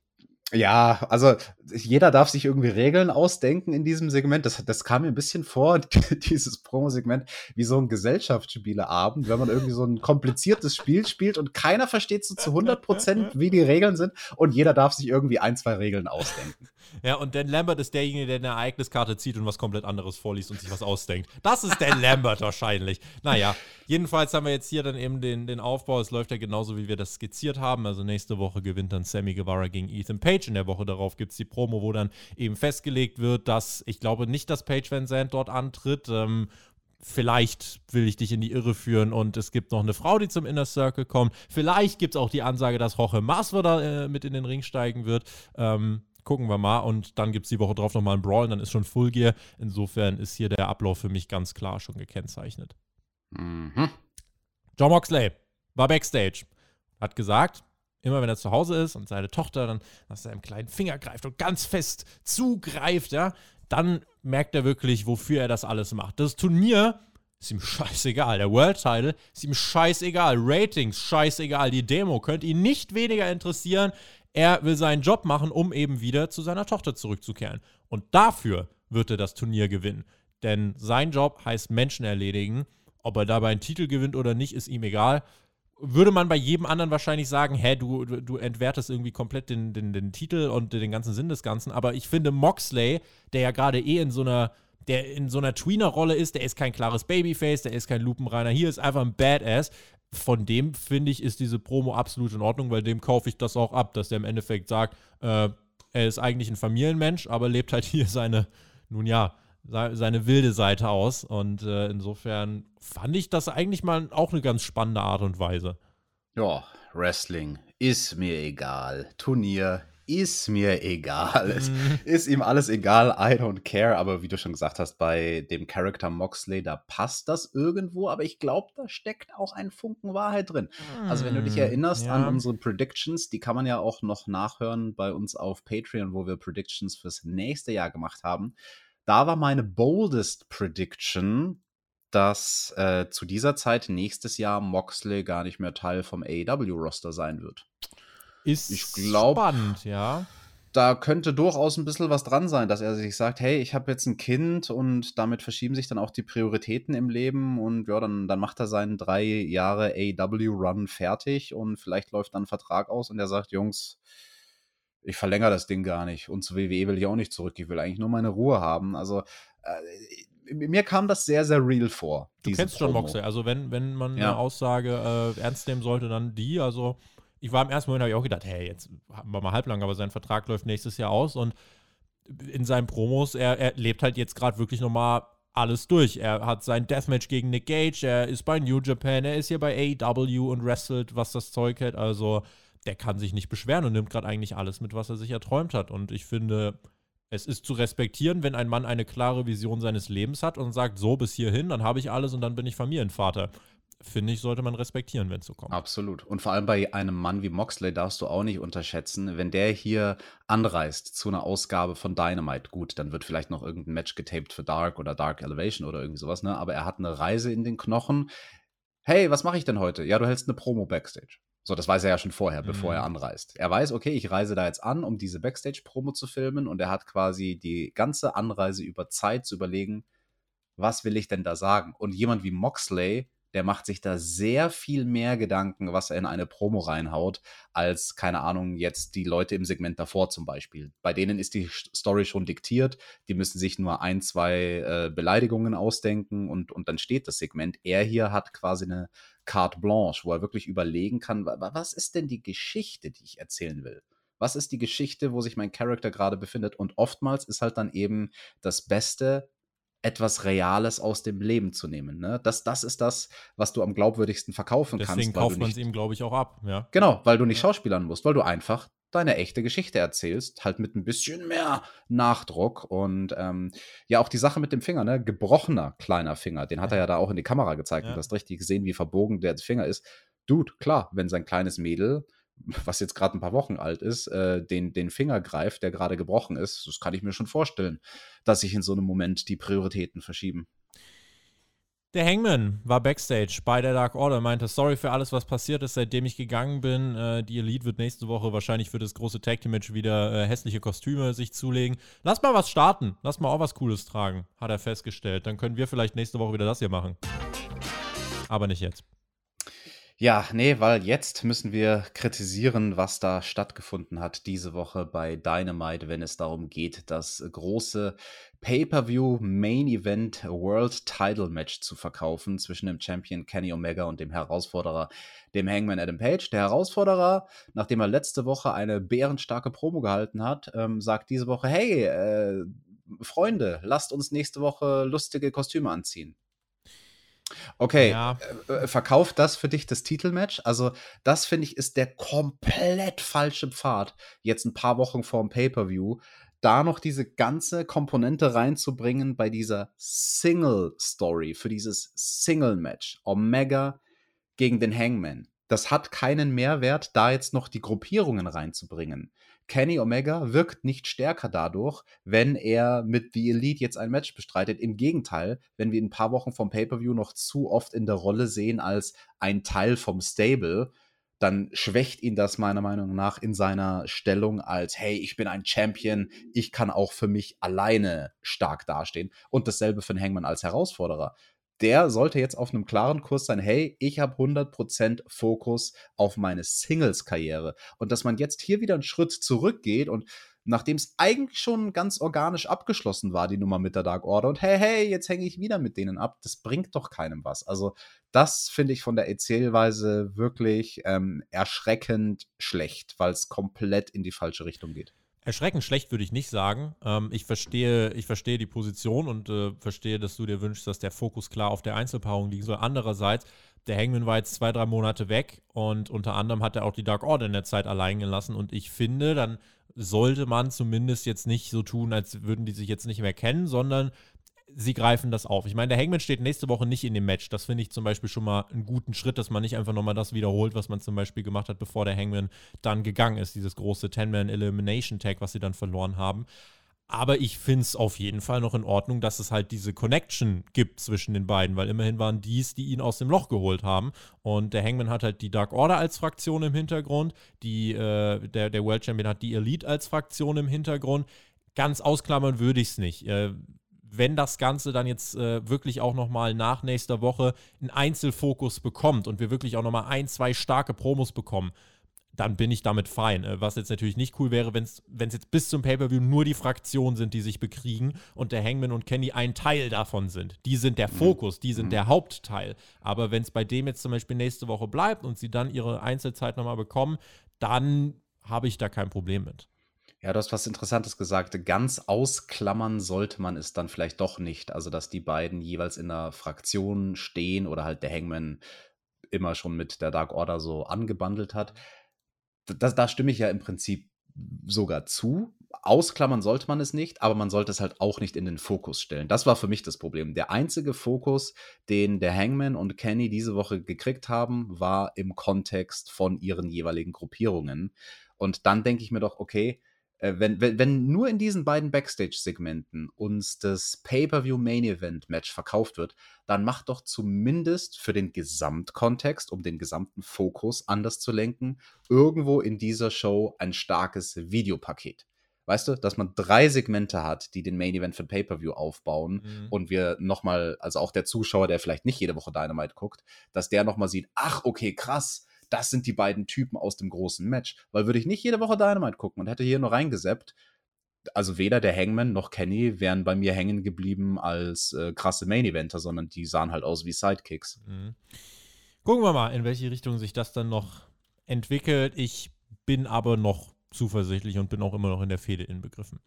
Ja, also jeder darf sich irgendwie Regeln ausdenken in diesem Segment. Das, das kam mir ein bisschen vor, dieses Promo-Segment, wie so ein Gesellschaftsspieleabend, wenn man irgendwie so ein kompliziertes Spiel spielt und keiner versteht so zu 100 Prozent, wie die Regeln sind und jeder darf sich irgendwie ein, zwei Regeln ausdenken. Ja, und Dan Lambert ist derjenige, der eine Ereigniskarte zieht und was komplett anderes vorliest und sich was ausdenkt. Das ist Dan Lambert wahrscheinlich. Naja, jedenfalls haben wir jetzt hier dann eben den, den Aufbau. Es läuft ja genauso, wie wir das skizziert haben. Also nächste Woche gewinnt dann Sammy Guevara gegen Ethan Page. In der Woche darauf gibt es die Promo, wo dann eben festgelegt wird, dass ich glaube nicht, dass Page Van Zandt dort antritt. Ähm, vielleicht will ich dich in die Irre führen und es gibt noch eine Frau, die zum Inner Circle kommt. Vielleicht gibt es auch die Ansage, dass Roche Masvidal äh, mit in den Ring steigen wird. Ähm, Gucken wir mal. Und dann gibt es die Woche drauf nochmal einen Brawl und dann ist schon Full Gear. Insofern ist hier der Ablauf für mich ganz klar schon gekennzeichnet. Mhm. John Moxley war Backstage. Hat gesagt, immer wenn er zu Hause ist und seine Tochter dann nach seinem kleinen Finger greift und ganz fest zugreift, ja, dann merkt er wirklich, wofür er das alles macht. Das Turnier ist ihm scheißegal. Der World Title ist ihm scheißegal. Ratings, scheißegal. Die Demo könnte ihn nicht weniger interessieren. Er will seinen Job machen, um eben wieder zu seiner Tochter zurückzukehren. Und dafür wird er das Turnier gewinnen. Denn sein Job heißt Menschen erledigen. Ob er dabei einen Titel gewinnt oder nicht, ist ihm egal. Würde man bei jedem anderen wahrscheinlich sagen, hä, du, du entwertest irgendwie komplett den, den, den Titel und den ganzen Sinn des Ganzen. Aber ich finde Moxley, der ja gerade eh in so einer der in so einer Tweener-Rolle ist, der ist kein klares Babyface, der ist kein lupenreiner, hier ist einfach ein Badass. Von dem finde ich, ist diese Promo absolut in Ordnung, weil dem kaufe ich das auch ab, dass der im Endeffekt sagt, äh, er ist eigentlich ein Familienmensch, aber lebt halt hier seine, nun ja, seine wilde Seite aus. Und äh, insofern fand ich das eigentlich mal auch eine ganz spannende Art und Weise. Ja, Wrestling ist mir egal. Turnier ist mir egal. Mhm. ist ihm alles egal. I don't care. Aber wie du schon gesagt hast, bei dem Charakter Moxley, da passt das irgendwo. Aber ich glaube, da steckt auch ein Funken Wahrheit drin. Mhm. Also, wenn du dich hm, erinnerst ja. an unsere Predictions, die kann man ja auch noch nachhören bei uns auf Patreon, wo wir Predictions fürs nächste Jahr gemacht haben. Da war meine boldest Prediction, dass äh, zu dieser Zeit nächstes Jahr Moxley gar nicht mehr Teil vom AEW-Roster sein wird. Ist ich glaub, spannend, ja. Da könnte durchaus ein bisschen was dran sein, dass er sich sagt, hey, ich habe jetzt ein Kind und damit verschieben sich dann auch die Prioritäten im Leben und ja, dann, dann macht er seinen drei Jahre AW-Run fertig und vielleicht läuft dann ein Vertrag aus und er sagt, Jungs, ich verlängere das Ding gar nicht und zu WWE will ich auch nicht zurück, ich will eigentlich nur meine Ruhe haben. Also äh, mir kam das sehr, sehr real vor. Du kennst Promo. John Moxley, also wenn, wenn man ja. eine Aussage äh, ernst nehmen sollte, dann die, also ich war im ersten Moment, habe ich auch gedacht, hey, jetzt haben wir mal halblang, aber sein Vertrag läuft nächstes Jahr aus und in seinen Promos, er, er lebt halt jetzt gerade wirklich nochmal alles durch. Er hat sein Deathmatch gegen Nick Gage, er ist bei New Japan, er ist hier bei AEW und wrestelt, was das Zeug hält. Also der kann sich nicht beschweren und nimmt gerade eigentlich alles mit, was er sich erträumt hat. Und ich finde, es ist zu respektieren, wenn ein Mann eine klare Vision seines Lebens hat und sagt, so bis hierhin, dann habe ich alles und dann bin ich Familienvater finde ich, sollte man respektieren, wenn es so kommt. Absolut. Und vor allem bei einem Mann wie Moxley darfst du auch nicht unterschätzen, wenn der hier anreist zu einer Ausgabe von Dynamite, gut, dann wird vielleicht noch irgendein Match getaped für Dark oder Dark Elevation oder irgendwie sowas, ne? Aber er hat eine Reise in den Knochen. Hey, was mache ich denn heute? Ja, du hältst eine Promo Backstage. So, das weiß er ja schon vorher, mhm. bevor er anreist. Er weiß, okay, ich reise da jetzt an, um diese Backstage-Promo zu filmen und er hat quasi die ganze Anreise über Zeit zu überlegen, was will ich denn da sagen? Und jemand wie Moxley der macht sich da sehr viel mehr Gedanken, was er in eine Promo reinhaut, als, keine Ahnung, jetzt die Leute im Segment davor zum Beispiel. Bei denen ist die Story schon diktiert, die müssen sich nur ein, zwei äh, Beleidigungen ausdenken und, und dann steht das Segment. Er hier hat quasi eine carte blanche, wo er wirklich überlegen kann, was ist denn die Geschichte, die ich erzählen will? Was ist die Geschichte, wo sich mein Charakter gerade befindet? Und oftmals ist halt dann eben das Beste, etwas Reales aus dem Leben zu nehmen. Ne? Das, das ist das, was du am glaubwürdigsten verkaufen Deswegen kannst. Deswegen kauft man es ihm, glaube ich, auch ab. Ja. Genau, weil du nicht ja. schauspielern musst, weil du einfach deine echte Geschichte erzählst, halt mit ein bisschen mehr Nachdruck und ähm, ja auch die Sache mit dem Finger, ne, gebrochener kleiner Finger, den hat er ja da auch in die Kamera gezeigt ja. und du hast richtig gesehen, wie verbogen der Finger ist. Dude, klar, wenn sein kleines Mädel was jetzt gerade ein paar Wochen alt ist, äh, den, den Finger greift, der gerade gebrochen ist, das kann ich mir schon vorstellen, dass sich in so einem Moment die Prioritäten verschieben. Der Hangman war backstage bei der Dark Order, meinte, sorry für alles, was passiert ist, seitdem ich gegangen bin. Äh, die Elite wird nächste Woche wahrscheinlich für das große Tag Team Match wieder äh, hässliche Kostüme sich zulegen. Lass mal was starten, lass mal auch was Cooles tragen, hat er festgestellt. Dann können wir vielleicht nächste Woche wieder das hier machen. Aber nicht jetzt. Ja, nee, weil jetzt müssen wir kritisieren, was da stattgefunden hat diese Woche bei Dynamite, wenn es darum geht, das große Pay-per-view Main Event World Title Match zu verkaufen zwischen dem Champion Kenny Omega und dem Herausforderer, dem Hangman Adam Page. Der Herausforderer, nachdem er letzte Woche eine bärenstarke Promo gehalten hat, ähm, sagt diese Woche, hey, äh, Freunde, lasst uns nächste Woche lustige Kostüme anziehen. Okay, ja. Äh, äh, verkauft das für dich das Titelmatch? Also, das finde ich ist der komplett falsche Pfad. Jetzt ein paar Wochen vor dem Pay-Per-View, da noch diese ganze Komponente reinzubringen bei dieser Single-Story, für dieses Single-Match. Omega gegen den Hangman. Das hat keinen Mehrwert, da jetzt noch die Gruppierungen reinzubringen. Kenny Omega wirkt nicht stärker dadurch, wenn er mit The Elite jetzt ein Match bestreitet. Im Gegenteil, wenn wir ihn ein paar Wochen vom Pay-Per-View noch zu oft in der Rolle sehen als ein Teil vom Stable, dann schwächt ihn das meiner Meinung nach in seiner Stellung als, hey, ich bin ein Champion, ich kann auch für mich alleine stark dastehen. Und dasselbe für den Hangman als Herausforderer. Der sollte jetzt auf einem klaren Kurs sein, hey, ich habe 100% Fokus auf meine Singles-Karriere. Und dass man jetzt hier wieder einen Schritt zurückgeht und nachdem es eigentlich schon ganz organisch abgeschlossen war, die Nummer mit der Dark Order. Und hey, hey, jetzt hänge ich wieder mit denen ab. Das bringt doch keinem was. Also, das finde ich von der Erzählweise wirklich ähm, erschreckend schlecht, weil es komplett in die falsche Richtung geht. Erschreckend schlecht würde ich nicht sagen. Ähm, ich, verstehe, ich verstehe die Position und äh, verstehe, dass du dir wünschst, dass der Fokus klar auf der Einzelpaarung liegen soll. Andererseits, der Hangman war jetzt zwei, drei Monate weg und unter anderem hat er auch die Dark Order in der Zeit allein gelassen. Und ich finde, dann sollte man zumindest jetzt nicht so tun, als würden die sich jetzt nicht mehr kennen, sondern sie greifen das auf. Ich meine, der Hangman steht nächste Woche nicht in dem Match. Das finde ich zum Beispiel schon mal einen guten Schritt, dass man nicht einfach nochmal das wiederholt, was man zum Beispiel gemacht hat, bevor der Hangman dann gegangen ist. Dieses große 10-Man-Elimination-Tag, was sie dann verloren haben. Aber ich finde es auf jeden Fall noch in Ordnung, dass es halt diese Connection gibt zwischen den beiden, weil immerhin waren dies, die ihn aus dem Loch geholt haben. Und der Hangman hat halt die Dark Order als Fraktion im Hintergrund, die, äh, der, der World Champion hat die Elite als Fraktion im Hintergrund. Ganz ausklammern würde ich es nicht. Äh, wenn das Ganze dann jetzt äh, wirklich auch nochmal nach nächster Woche einen Einzelfokus bekommt und wir wirklich auch nochmal ein, zwei starke Promos bekommen, dann bin ich damit fein. Äh, was jetzt natürlich nicht cool wäre, wenn es jetzt bis zum Pay-Per-View nur die Fraktionen sind, die sich bekriegen und der Hangman und Kenny ein Teil davon sind. Die sind der mhm. Fokus, die sind mhm. der Hauptteil. Aber wenn es bei dem jetzt zum Beispiel nächste Woche bleibt und sie dann ihre Einzelzeit nochmal bekommen, dann habe ich da kein Problem mit. Ja, du hast was Interessantes gesagt. Ganz ausklammern sollte man es dann vielleicht doch nicht. Also, dass die beiden jeweils in einer Fraktion stehen oder halt der Hangman immer schon mit der Dark Order so angebandelt hat das, da stimme ich ja im Prinzip sogar zu. Ausklammern sollte man es nicht, aber man sollte es halt auch nicht in den Fokus stellen. Das war für mich das Problem. Der einzige Fokus, den der Hangman und Kenny diese Woche gekriegt haben, war im Kontext von ihren jeweiligen Gruppierungen. Und dann denke ich mir doch, okay, wenn, wenn, wenn nur in diesen beiden Backstage-Segmenten uns das Pay-Per-View Main Event Match verkauft wird, dann macht doch zumindest für den Gesamtkontext, um den gesamten Fokus anders zu lenken, irgendwo in dieser Show ein starkes Videopaket. Weißt du, dass man drei Segmente hat, die den Main Event für Pay-Per-View aufbauen mhm. und wir nochmal, also auch der Zuschauer, der vielleicht nicht jede Woche Dynamite guckt, dass der nochmal sieht, ach, okay, krass, das sind die beiden Typen aus dem großen Match. Weil würde ich nicht jede Woche Dynamite gucken und hätte hier nur reingeseppt, also weder der Hangman noch Kenny wären bei mir hängen geblieben als äh, krasse Main-Eventer, sondern die sahen halt aus wie Sidekicks. Mhm. Gucken wir mal, in welche Richtung sich das dann noch entwickelt. Ich bin aber noch zuversichtlich und bin auch immer noch in der Fehde inbegriffen.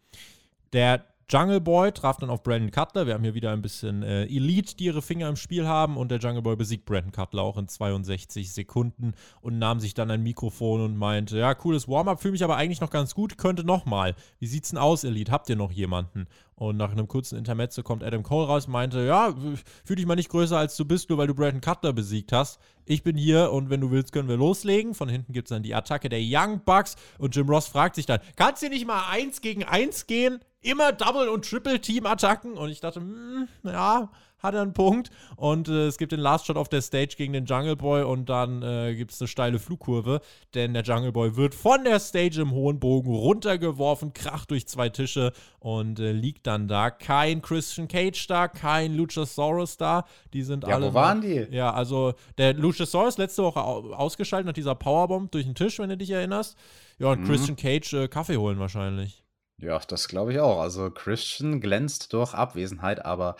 Der Jungle Boy traf dann auf Brandon Cutler. Wir haben hier wieder ein bisschen äh, Elite, die ihre Finger im Spiel haben. Und der Jungle Boy besiegt Brandon Cutler auch in 62 Sekunden und nahm sich dann ein Mikrofon und meinte: Ja, cooles Warm-up, fühle mich aber eigentlich noch ganz gut, könnte nochmal. Wie sieht's denn aus, Elite? Habt ihr noch jemanden? Und nach einem kurzen Intermezzo kommt Adam Cole raus und meinte: Ja, fühl dich mal nicht größer als du bist, nur weil du Brandon Cutler besiegt hast. Ich bin hier und wenn du willst, können wir loslegen. Von hinten gibt es dann die Attacke der Young Bucks und Jim Ross fragt sich dann: Kannst du nicht mal eins gegen eins gehen? Immer Double- und Triple-Team-Attacken. Und ich dachte, mh, hm, ja, hat er einen Punkt. Und äh, es gibt den Last Shot auf der Stage gegen den Jungle Boy und dann äh, gibt es eine steile Flugkurve, denn der Jungle Boy wird von der Stage im hohen Bogen runtergeworfen, kracht durch zwei Tische und äh, liegt dann da. Kein Christian Cage da, kein Luchasaurus da. Die sind ja, alle. Wo waren die? Ja, also der Luchasaurus letzte Woche ausgeschaltet nach dieser Powerbomb durch den Tisch, wenn du dich erinnerst. Ja, und mhm. Christian Cage äh, Kaffee holen wahrscheinlich. Ja, das glaube ich auch. Also Christian glänzt durch Abwesenheit, aber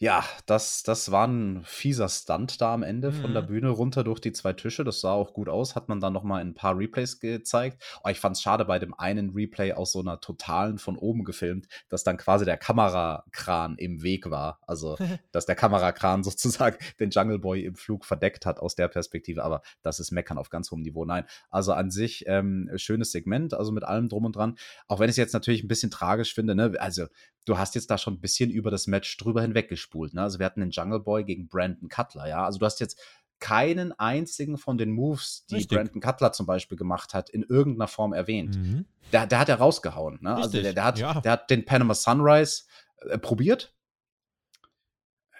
ja, das, das war ein fieser Stunt da am Ende von der mhm. Bühne runter durch die zwei Tische. Das sah auch gut aus. Hat man dann nochmal in ein paar Replays gezeigt. Oh, ich fand es schade bei dem einen Replay aus so einer totalen von oben gefilmt, dass dann quasi der Kamerakran im Weg war. Also, dass der Kamerakran sozusagen den Jungle Boy im Flug verdeckt hat aus der Perspektive. Aber das ist Meckern auf ganz hohem Niveau. Nein, also an sich ähm, schönes Segment, also mit allem drum und dran. Auch wenn ich es jetzt natürlich ein bisschen tragisch finde. Ne? Also, du hast jetzt da schon ein bisschen über das Match drüber hinweggespult. Ne? Also wir hatten den Jungle Boy gegen Brandon Cutler, ja. Also du hast jetzt keinen einzigen von den Moves, die Richtig. Brandon Cutler zum Beispiel gemacht hat, in irgendeiner Form erwähnt. Mhm. Der, der hat er rausgehauen. Ne? Also der, der, hat, ja. der hat den Panama Sunrise äh, probiert.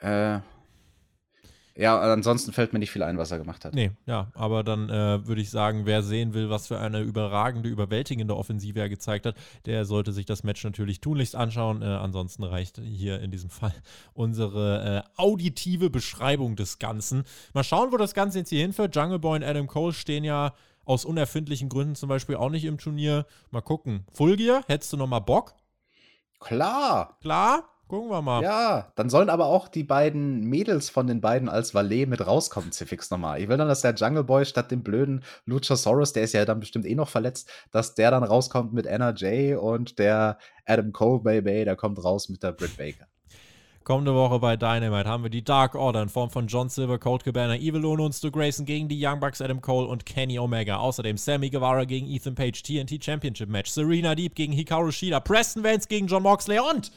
Äh, ja, ansonsten fällt mir nicht viel ein, was er gemacht hat. Nee, ja, aber dann äh, würde ich sagen, wer sehen will, was für eine überragende, überwältigende Offensive er gezeigt hat, der sollte sich das Match natürlich tunlichst anschauen. Äh, ansonsten reicht hier in diesem Fall unsere äh, auditive Beschreibung des Ganzen. Mal schauen, wo das Ganze jetzt hier hinführt. Jungle Boy und Adam Cole stehen ja aus unerfindlichen Gründen zum Beispiel auch nicht im Turnier. Mal gucken. Fulgier, hättest du noch mal Bock? Klar. Klar? Gucken wir mal. Ja, dann sollen aber auch die beiden Mädels von den beiden als Valet mit rauskommen, Cifix nochmal. Ich will dann, dass der Jungle Boy statt dem blöden Luchasaurus, der ist ja dann bestimmt eh noch verletzt, dass der dann rauskommt mit Anna Jay und der Adam Cole Baby, der kommt raus mit der Britt Baker. Kommende Woche bei Dynamite haben wir die Dark Order in Form von John Silver, Colt Cabana, Evil Uno und Stu Grayson gegen die Young Bucks, Adam Cole und Kenny Omega. Außerdem Sammy Guevara gegen Ethan Page, TNT Championship Match, Serena Deep gegen Hikaru Shida, Preston Vance gegen John Moxley und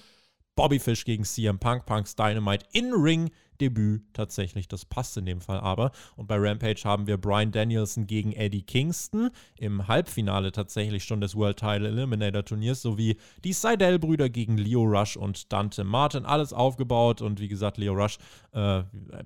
Bobby Fish gegen CM Punk, Punks Dynamite in-Ring. Debüt tatsächlich, das passt in dem Fall aber. Und bei Rampage haben wir Brian Danielson gegen Eddie Kingston im Halbfinale tatsächlich schon des World Title Eliminator Turniers sowie die Seidel-Brüder gegen Leo Rush und Dante Martin. Alles aufgebaut und wie gesagt, Leo Rush, äh,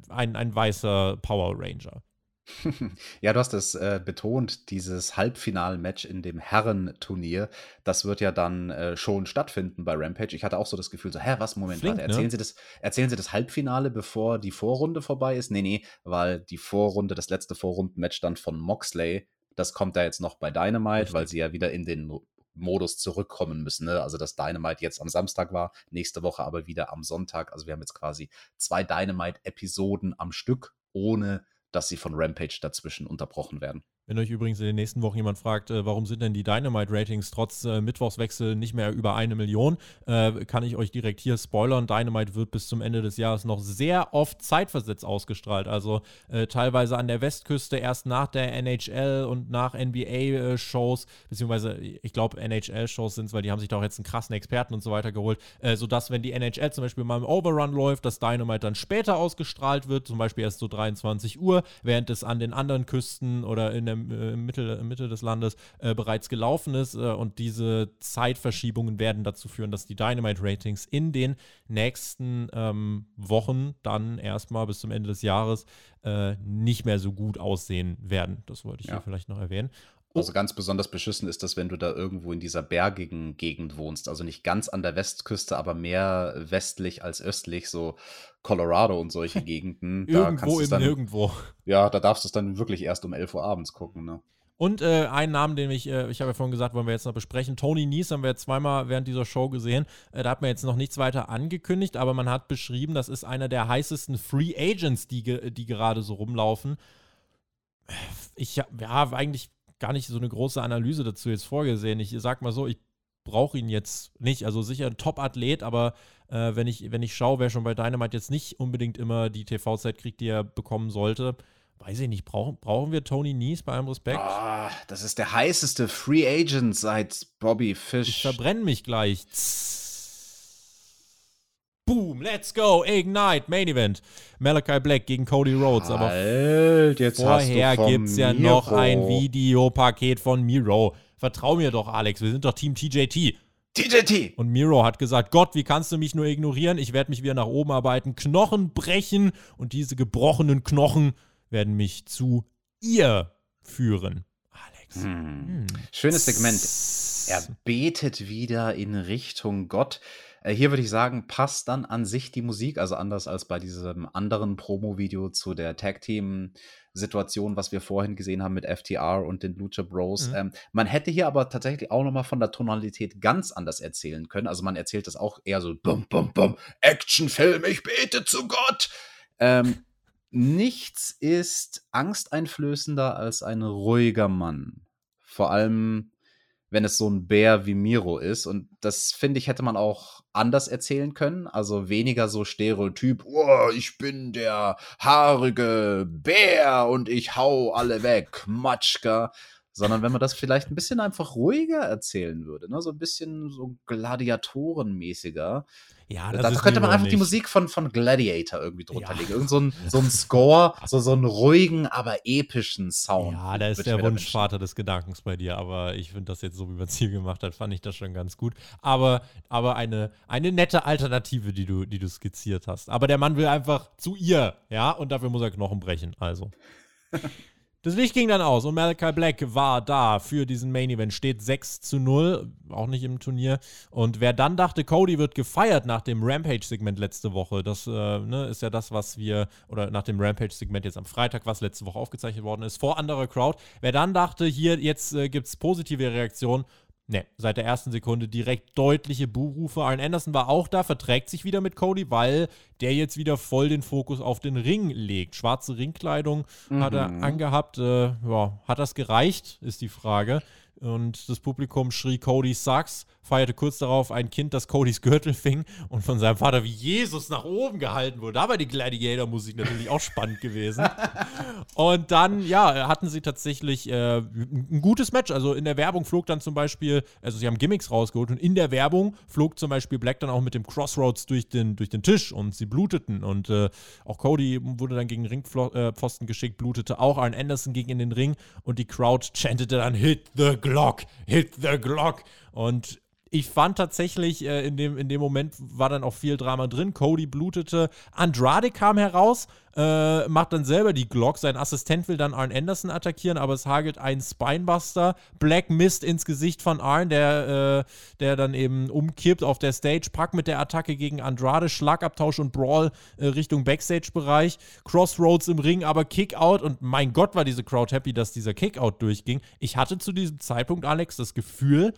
ein, ein weißer Power Ranger. ja, du hast es äh, betont, dieses Halbfinal-Match in dem Herrenturnier, das wird ja dann äh, schon stattfinden bei Rampage. Ich hatte auch so das Gefühl, so, hä, was, Moment, Flink, warte, erzählen, ne? Sie das, erzählen Sie das Halbfinale, bevor die Vorrunde vorbei ist? Nee, nee, weil die Vorrunde, das letzte Vorrunden-Match dann von Moxley, das kommt da jetzt noch bei Dynamite, Richtig. weil sie ja wieder in den Modus zurückkommen müssen. Ne? Also, dass Dynamite jetzt am Samstag war, nächste Woche aber wieder am Sonntag. Also, wir haben jetzt quasi zwei Dynamite-Episoden am Stück, ohne dass sie von Rampage dazwischen unterbrochen werden. Wenn euch übrigens in den nächsten Wochen jemand fragt, äh, warum sind denn die Dynamite-Ratings trotz äh, Mittwochswechsel nicht mehr über eine Million, äh, kann ich euch direkt hier spoilern. Dynamite wird bis zum Ende des Jahres noch sehr oft zeitversetzt ausgestrahlt. Also äh, teilweise an der Westküste erst nach der NHL und nach NBA-Shows, beziehungsweise ich glaube NHL-Shows sind es, weil die haben sich da auch jetzt einen krassen Experten und so weiter geholt, äh, sodass wenn die NHL zum Beispiel mal im Overrun läuft, das Dynamite dann später ausgestrahlt wird, zum Beispiel erst so 23 Uhr, während es an den anderen Küsten oder in der äh, Mitte, Mitte des Landes äh, bereits gelaufen ist. Äh, und diese Zeitverschiebungen werden dazu führen, dass die Dynamite-Ratings in den nächsten ähm, Wochen dann erstmal bis zum Ende des Jahres äh, nicht mehr so gut aussehen werden. Das wollte ich Ja. hier vielleicht noch erwähnen. Also ganz besonders beschissen ist das, wenn du da irgendwo in dieser bergigen Gegend wohnst. Also nicht ganz an der Westküste, aber mehr westlich als östlich, so Colorado und solche Gegenden. da kannst Irgendwo im dann, Nirgendwo. Ja, da darfst du es dann wirklich erst um 11 Uhr abends gucken. Ne? Und äh, einen Namen, den ich, äh, ich habe ja vorhin gesagt, wollen wir jetzt noch besprechen. Tony Nies haben wir jetzt zweimal während dieser Show gesehen. Äh, da hat man jetzt noch nichts weiter angekündigt, aber man hat beschrieben, das ist einer der heißesten Free Agents, die, die gerade so rumlaufen. Ich habe ja, eigentlich gar nicht so eine große Analyse dazu jetzt vorgesehen. Ich sag mal so, ich brauche ihn jetzt nicht. Also sicher ein Top-Athlet, aber äh, wenn, ich, wenn ich schaue, wer schon bei Dynamite jetzt nicht unbedingt immer die TV-Zeit kriegt, die er bekommen sollte, weiß ich nicht, brauchen, brauchen wir Tony Nies bei allem Respekt? Ah, das ist der heißeste Free Agent seit Bobby Ich Fish. verbrenne mich gleich. Boom, let's go, Ignite, Main Event. Malachi Black gegen Cody Rhodes. Aber Halt, jetzt vorher gibt es ja noch Miro. ein Videopaket von Miro. Vertrau mir doch, Alex, wir sind doch Team TJT. TJT. Und Miro hat gesagt, Gott, wie kannst du mich nur ignorieren? Ich werde mich wieder nach oben arbeiten, Knochen brechen und diese gebrochenen Knochen werden mich zu ihr führen. Alex. Hm. Schönes Segment. Er betet wieder in Richtung Gott. Äh, Hier würde ich sagen, passt dann an sich die Musik, also anders als bei diesem anderen Promo-Video zu der Tag-Team-Situation, was wir vorhin gesehen haben mit FTR und den Lucha Bros. Mhm. Ähm, man hätte hier aber tatsächlich auch nochmal von der Tonalität ganz anders erzählen können. Also man erzählt das auch eher so bum, bum, bum, Actionfilm, ich bete zu Gott. Ähm, nichts ist angsteinflößender als ein ruhiger Mann. Vor allem wenn es so ein Bär wie Miro ist. Und das, finde ich, hätte man auch anders erzählen können. Also weniger so Stereotyp, oh, ich bin der haarige Bär und ich hau alle weg, Matschka. Sondern wenn man das vielleicht ein bisschen einfach ruhiger erzählen würde, ne? so ein bisschen so Gladiatorenmäßiger. Ja, da, da könnte man einfach nicht. die Musik von, von Gladiator irgendwie drunter ja. legen. Irgend so ein, so ein Score, so, so einen ruhigen, aber epischen Sound. Ja, da ist der Wunschvater des Gedankens bei dir, aber ich finde das jetzt so, wie man es hier gemacht hat, fand ich das schon ganz gut. Aber, aber eine, eine nette Alternative, die du, die du skizziert hast. Aber der Mann will einfach zu ihr, ja, und dafür muss er Knochen brechen, also. Das Licht ging dann aus und Malachi Black war da für diesen Main Event. Steht 6 zu 0, auch nicht im Turnier. Und wer dann dachte, Cody wird gefeiert nach dem Rampage-Segment letzte Woche, das äh, ne, ist ja das, was wir, oder nach dem Rampage-Segment jetzt am Freitag, was letzte Woche aufgezeichnet worden ist, vor anderer Crowd. Wer dann dachte, hier, jetzt äh, gibt es positive Reaktionen, Ne, seit der ersten Sekunde direkt deutliche Buhrufe. Arn Anderson war auch da, verträgt sich wieder mit Cody, weil der jetzt wieder voll den Fokus auf den Ring legt. Schwarze Ringkleidung mhm. hat er mhm. angehabt. Äh, ja, hat das gereicht, ist die Frage. Und das Publikum schrie Cody sucks, feierte kurz darauf ein Kind, das Codys Gürtel fing und von seinem Vater wie Jesus nach oben gehalten wurde. Da war die Gladiator-Musik natürlich auch spannend gewesen. Und dann, ja, hatten sie tatsächlich äh, ein gutes Match. Also in der Werbung flog dann zum Beispiel, also sie haben Gimmicks rausgeholt und in der Werbung flog zum Beispiel Black dann auch mit dem Crossroads durch den, durch den Tisch und sie bluteten. Und äh, auch Cody wurde dann gegen Ringpfosten geschickt, blutete auch. Arn Anderson ging in den Ring und die Crowd chantete dann Hit the Glock, hit the Glock. Und ich fand tatsächlich, äh, in, dem, in dem Moment war dann auch viel Drama drin. Cody blutete. Andrade kam heraus, äh, macht dann selber die Glock. Sein Assistent will dann Arn Anderson attackieren, aber es hagelt ein Spinebuster. Black Mist ins Gesicht von Arn, der, äh, der dann eben umkippt auf der Stage. Pack mit der Attacke gegen Andrade, Schlagabtausch und Brawl äh, Richtung Backstage-Bereich. Crossroads im Ring, aber Kickout. Und mein Gott, war diese Crowd happy, dass dieser Kickout durchging. Ich hatte zu diesem Zeitpunkt, Alex, das Gefühl,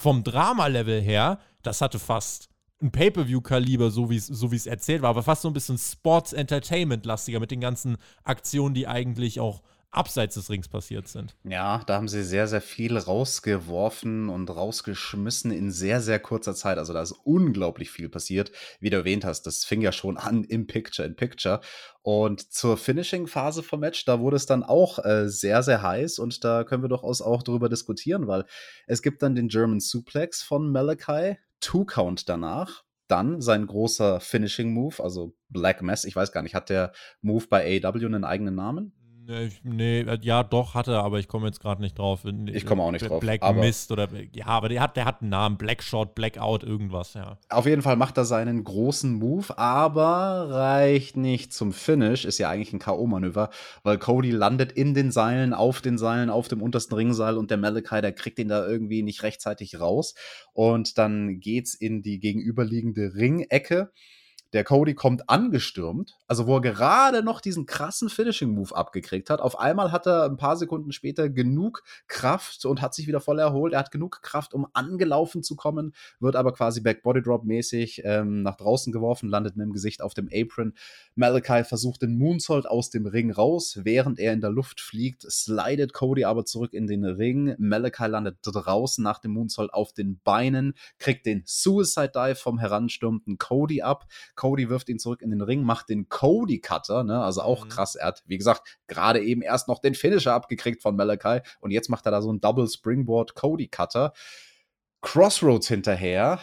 vom Drama-Level her, das hatte fast ein Pay-Per-View-Kaliber, so wie so es erzählt war, aber fast so ein bisschen Sports-Entertainment-lastiger mit den ganzen Aktionen, die eigentlich auch abseits des Rings passiert sind. Ja, da haben sie sehr, sehr viel rausgeworfen und rausgeschmissen in sehr, sehr kurzer Zeit. Also da ist unglaublich viel passiert. Wie du erwähnt hast, das fing ja schon an im Picture-in-Picture. Und zur Finishing-Phase vom Match, da wurde es dann auch äh, sehr, sehr heiß und da können wir durchaus auch drüber diskutieren, weil es gibt dann den German Suplex von Malachi, Two-Count danach, dann sein großer Finishing Move, also Black Mess. Ich weiß gar nicht, hat der Move bei AW einen eigenen Namen? Nee, ja, doch, hatte, aber ich komme jetzt gerade nicht drauf. Ich komme auch nicht drauf. Black Mist oder, ja, aber der hat, der hat einen Namen. Blackshot, Blackout, irgendwas, ja. Auf jeden Fall macht er seinen großen Move, aber reicht nicht zum Finish. Ist ja eigentlich ein K.O.-Manöver, weil Cody landet in den Seilen, auf den Seilen, auf dem untersten Ringseil und der Malachi, der kriegt ihn da irgendwie nicht rechtzeitig raus. Und dann geht's in die gegenüberliegende Ringecke. Der Cody kommt angestürmt, also wo er gerade noch diesen krassen Finishing-Move abgekriegt hat. Auf einmal hat er ein paar Sekunden später genug Kraft und hat sich wieder voll erholt. Er hat genug Kraft, um angelaufen zu kommen, wird aber quasi Back-Body-Drop-mäßig ähm, nach draußen geworfen, landet mit dem Gesicht auf dem Apron. Malachi versucht den Moonsault aus dem Ring raus. Während er in der Luft fliegt, slidet Cody aber zurück in den Ring. Malachi landet draußen nach dem Moonsault auf den Beinen, kriegt den Suicide Dive vom heranstürmenden Cody ab. Cody wirft ihn zurück in den Ring, macht den Cody Cutter, ne? also auch mhm. krass. Er hat, wie gesagt, gerade eben erst noch den Finisher abgekriegt von Malachi und jetzt macht er da so einen Double Springboard Cody Cutter. Crossroads hinterher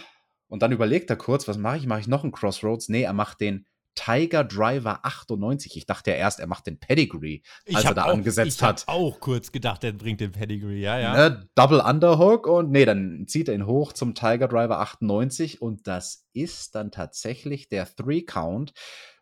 und dann überlegt er kurz, was mache ich? Mache ich noch einen Crossroads? Nee, er macht den Tiger Driver 98. Ich dachte ja erst, er macht den Pedigree, als er da auch, angesetzt ich hat. Ich auch kurz gedacht, er bringt den Pedigree, ja, ja. Ne, Double Underhook und nee, dann zieht er ihn hoch zum Tiger Driver 98 und das ist dann tatsächlich der Three Count.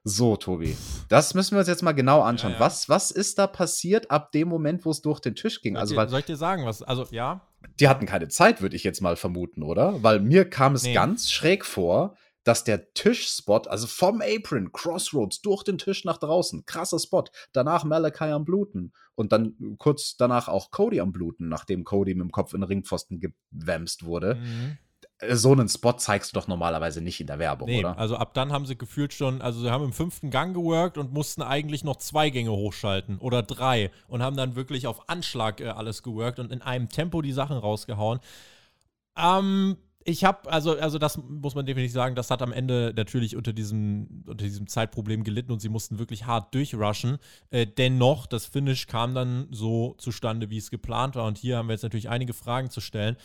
So, Tobi, das müssen wir uns jetzt mal genau anschauen. Ja, ja. Was, was ist da passiert ab dem Moment, wo es durch den Tisch ging? Soll, also, weil, soll ich dir sagen, was, also ja? Die hatten keine Zeit, würde ich jetzt mal vermuten, oder? Weil mir kam es nee. ganz schräg vor, dass der Tischspot, also vom Apron, Crossroads, durch den Tisch nach draußen, krasser Spot, danach Malachi am Bluten und dann kurz danach auch Cody am Bluten, nachdem Cody mit dem Kopf in den Ringpfosten gewämst wurde. Mhm. So einen Spot zeigst du doch normalerweise nicht in der Werbung, nee, oder? Also ab dann haben sie gefühlt schon, also sie haben im fünften Gang geworkt und mussten eigentlich noch zwei Gänge hochschalten oder drei und haben dann wirklich auf Anschlag äh, alles geworkt und in einem Tempo die Sachen rausgehauen. Ähm, ich habe, also, also das muss man definitiv sagen, das hat am Ende natürlich unter diesem, unter diesem Zeitproblem gelitten und sie mussten wirklich hart durchrushen. Äh, dennoch, das Finish kam dann so zustande, wie es geplant war. Und hier haben wir jetzt natürlich einige Fragen zu stellen.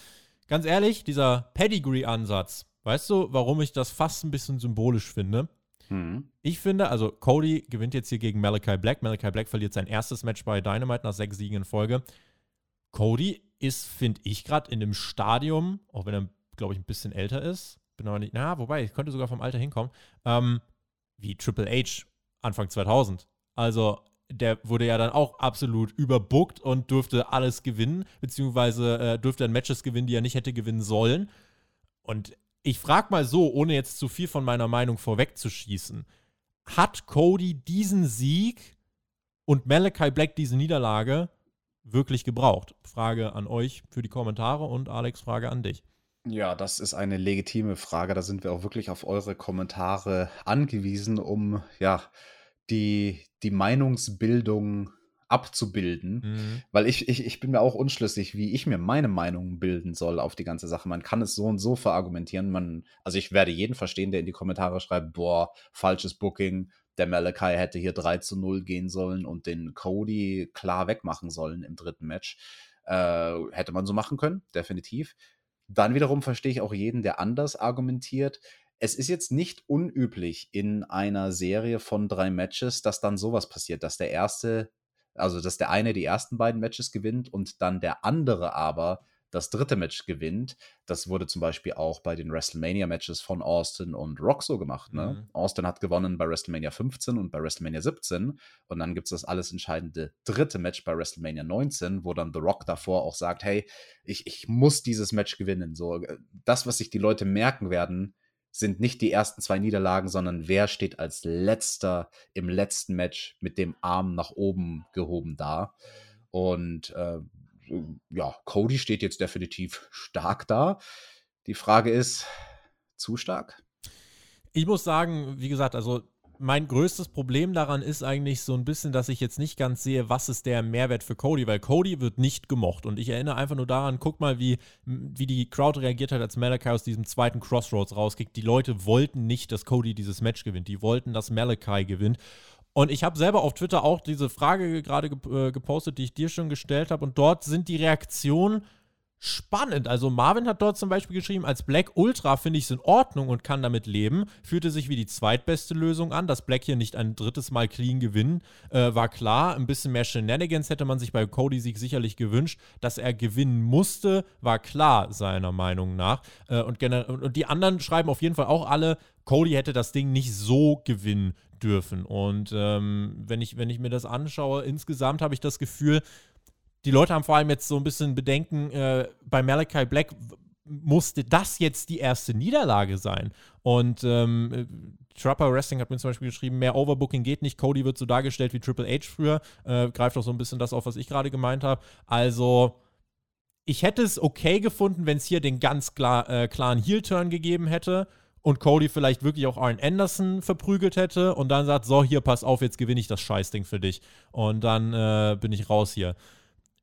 Ganz ehrlich, dieser Pedigree-Ansatz, weißt du, warum ich das fast ein bisschen symbolisch finde? Mhm. Ich finde, also Cody gewinnt jetzt hier gegen Malachi Black. Malachi Black verliert sein erstes Match bei Dynamite nach sechs Siegen in Folge. Cody ist, finde ich, gerade in dem Stadium, auch wenn er glaube ich, ein bisschen älter ist. Bin aber nicht, na, wobei, ich könnte sogar vom Alter hinkommen. Ähm, wie Triple H Anfang 2000. Also, der wurde ja dann auch absolut überbookt und durfte alles gewinnen, beziehungsweise äh, durfte dann Matches gewinnen, die er nicht hätte gewinnen sollen. Und ich frage mal so, ohne jetzt zu viel von meiner Meinung vorwegzuschießen, hat Cody diesen Sieg und Malachi Black diese Niederlage wirklich gebraucht? Frage an euch für die Kommentare und Alex, Frage an dich. Ja, das ist eine legitime Frage. Da sind wir auch wirklich auf eure Kommentare angewiesen, um ja die, die Meinungsbildung abzubilden. Mhm. Weil ich, ich, ich bin mir auch unschlüssig, wie ich mir meine Meinung bilden soll auf die ganze Sache. Man kann es so und so verargumentieren. Man, also ich werde jeden verstehen, der in die Kommentare schreibt, boah, falsches Booking, der Malachi hätte hier 3 zu 0 gehen sollen und den Cody klar wegmachen sollen im dritten Match. Äh, hätte man so machen können, definitiv. Dann wiederum verstehe ich auch jeden, der anders argumentiert. Es ist jetzt nicht unüblich in einer Serie von drei Matches, dass dann sowas passiert, dass der erste, also dass der eine die ersten beiden Matches gewinnt und dann der andere aber das dritte Match gewinnt. Das wurde zum Beispiel auch bei den WrestleMania-Matches von Austin und Rock so gemacht. Ne? Mhm. Austin hat gewonnen bei WrestleMania 15 und bei WrestleMania 17. Und dann gibt es das alles entscheidende dritte Match bei WrestleMania 19, wo dann The Rock davor auch sagt: Hey, ich, ich muss dieses Match gewinnen. So, äh, das, was sich die Leute merken werden, sind nicht die ersten zwei Niederlagen, sondern wer steht als letzter im letzten Match mit dem Arm nach oben gehoben da. Und äh, ja, Cody steht jetzt definitiv stark da. Die Frage ist, zu stark? Ich muss sagen, wie gesagt, also mein größtes Problem daran ist eigentlich so ein bisschen, dass ich jetzt nicht ganz sehe, was ist der Mehrwert für Cody, weil Cody wird nicht gemocht. Und ich erinnere einfach nur daran, guck mal, wie, wie die Crowd reagiert hat, als Malachi aus diesem zweiten Crossroads rauskickt. Die Leute wollten nicht, dass Cody dieses Match gewinnt. Die wollten, dass Malachi gewinnt. Und ich habe selber auf Twitter auch diese Frage gerade äh, gepostet, die ich dir schon gestellt habe. Und dort sind die Reaktionen spannend. Also Marvin hat dort zum Beispiel geschrieben, als Black Ultra finde ich es in Ordnung und kann damit leben. Fühlte sich wie die zweitbeste Lösung an. Dass Black hier nicht ein drittes Mal clean gewinnen, äh, war klar. Ein bisschen mehr Shenanigans hätte man sich bei Cody-Sieg sicherlich gewünscht. Dass er gewinnen musste, war klar, seiner Meinung nach. Äh, und, und die anderen schreiben auf jeden Fall auch alle, Cody hätte das Ding nicht so gewinnen dürfen. Und ähm, wenn, ich, wenn ich mir das anschaue, insgesamt habe ich das Gefühl, die Leute haben vor allem jetzt so ein bisschen Bedenken, äh, bei Malachi Black musste das jetzt die erste Niederlage sein. Und ähm, Trapper Wrestling hat mir zum Beispiel geschrieben, mehr Overbooking geht nicht. Cody wird so dargestellt wie Triple H früher. Äh, greift auch so ein bisschen das auf, was ich gerade gemeint habe. Also, ich hätte es okay gefunden, wenn es hier den ganz klar, äh, klaren Heel-Turn gegeben hätte und Cody vielleicht wirklich auch Arn Anderson verprügelt hätte und dann sagt, so, hier, pass auf, jetzt gewinne ich das Scheißding für dich. Und dann äh, bin ich raus hier.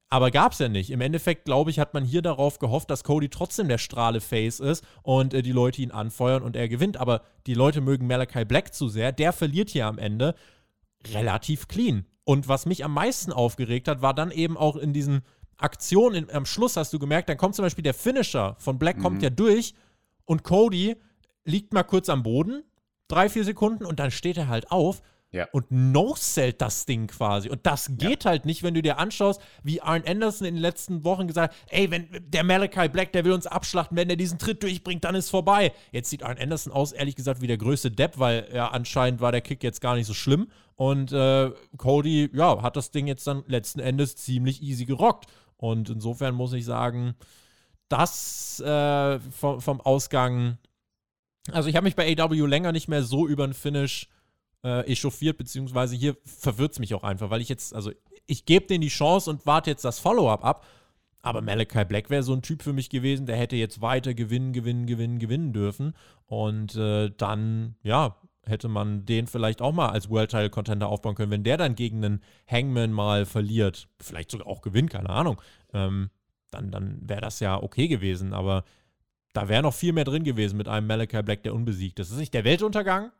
Aber gab es ja nicht. Im Endeffekt, glaube ich, hat man hier darauf gehofft, dass Cody trotzdem der Strahle-Face ist und äh, die Leute ihn anfeuern und er gewinnt. Aber die Leute mögen Malachi Black zu sehr. Der verliert hier am Ende relativ clean. Und was mich am meisten aufgeregt hat, war dann eben auch in diesen Aktionen am Schluss, hast du gemerkt, dann kommt zum Beispiel der Finisher von Black, mhm. kommt ja durch und Cody liegt mal kurz am Boden, drei, vier Sekunden und dann steht er halt auf ja. und no-sellt das Ding quasi. Und das geht ja. halt nicht, wenn du dir anschaust, wie Arn Anderson in den letzten Wochen gesagt hat, ey, wenn der Malachi Black, der will uns abschlachten, wenn der diesen Tritt durchbringt, dann ist vorbei. Jetzt sieht Arn Anderson aus, ehrlich gesagt, wie der größte Depp, weil ja anscheinend war der Kick jetzt gar nicht so schlimm. Und äh, Cody, ja, hat das Ding jetzt dann letzten Endes ziemlich easy gerockt. Und insofern muss ich sagen, das äh, vom, vom Ausgang also ich habe mich bei AW länger nicht mehr so über den Finish äh, echauffiert, beziehungsweise hier verwirrt es mich auch einfach, weil ich jetzt, also ich gebe denen die Chance und warte jetzt das Follow-up ab. Aber Malachi Black wäre so ein Typ für mich gewesen, der hätte jetzt weiter gewinnen, gewinnen, gewinnen, gewinnen dürfen. Und äh, dann, ja, hätte man den vielleicht auch mal als World Title Contender aufbauen können. Wenn der dann gegen einen Hangman mal verliert, vielleicht sogar auch gewinnt, keine Ahnung, ähm, dann, dann wäre das ja okay gewesen. Aber da wäre noch viel mehr drin gewesen mit einem Malachi Black, der unbesiegt ist. Das ist nicht der Weltuntergang,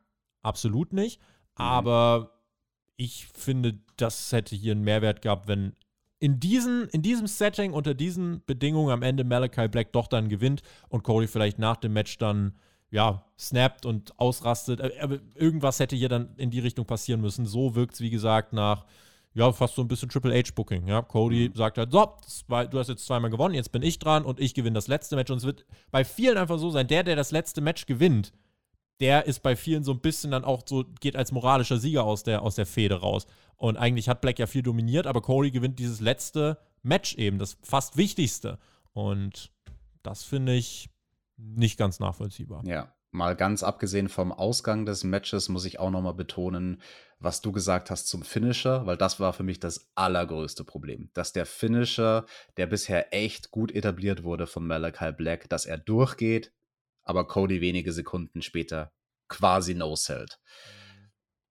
absolut nicht. Mhm. Aber ich finde, das hätte hier einen Mehrwert gehabt, wenn in, diesen, in diesem Setting, unter diesen Bedingungen am Ende Malachi Black doch dann gewinnt und Cody vielleicht nach dem Match dann ja, snappt und ausrastet. Äh, aber irgendwas hätte hier dann in die Richtung passieren müssen. So wirkt es, wie gesagt, nach ja, fast so ein bisschen Triple H-Booking. Ja, Cody mhm. sagt halt, so, zwei, du hast jetzt zweimal gewonnen, jetzt bin ich dran und ich gewinne das letzte Match. Und es wird bei vielen einfach so sein, der, der das letzte Match gewinnt, der ist bei vielen so ein bisschen dann auch so, geht als moralischer Sieger aus der, aus der Fehde raus. Und eigentlich hat Black ja viel dominiert, aber Cody gewinnt dieses letzte Match eben, das fast wichtigste. Und das finde ich nicht ganz nachvollziehbar. Ja, mal ganz abgesehen vom Ausgang des Matches muss ich auch nochmal betonen, was du gesagt hast zum Finisher, weil das war für mich das allergrößte Problem. Dass der Finisher, der bisher echt gut etabliert wurde von Malachi Black, dass er durchgeht, aber Cody wenige Sekunden später quasi no-sellt.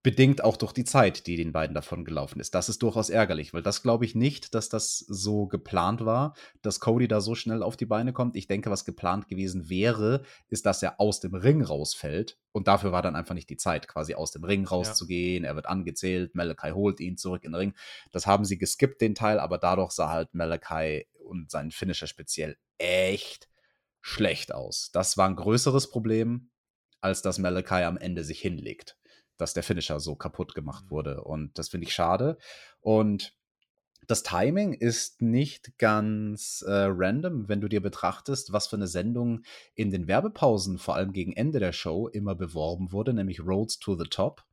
Bedingt auch durch die Zeit, die den beiden davon gelaufen ist. Das ist durchaus ärgerlich, weil das glaube ich nicht, dass das so geplant war, dass Cody da so schnell auf die Beine kommt. Ich denke, was geplant gewesen wäre, ist, dass er aus dem Ring rausfällt. Und dafür war dann einfach nicht die Zeit, quasi aus dem Ring rauszugehen. Ja. Er wird angezählt, Malachi holt ihn zurück in den Ring. Das haben sie geskippt, den Teil, aber dadurch sah halt Malachi und sein Finisher speziell echt schlecht aus. Das war ein größeres Problem, als dass Malachi am Ende sich hinlegt dass der Finisher so kaputt gemacht mhm. wurde. Und das finde ich schade. Und das Timing ist nicht ganz äh, random, wenn du dir betrachtest, was für eine Sendung in den Werbepausen, vor allem gegen Ende der Show, immer beworben wurde, nämlich Roads to the Top,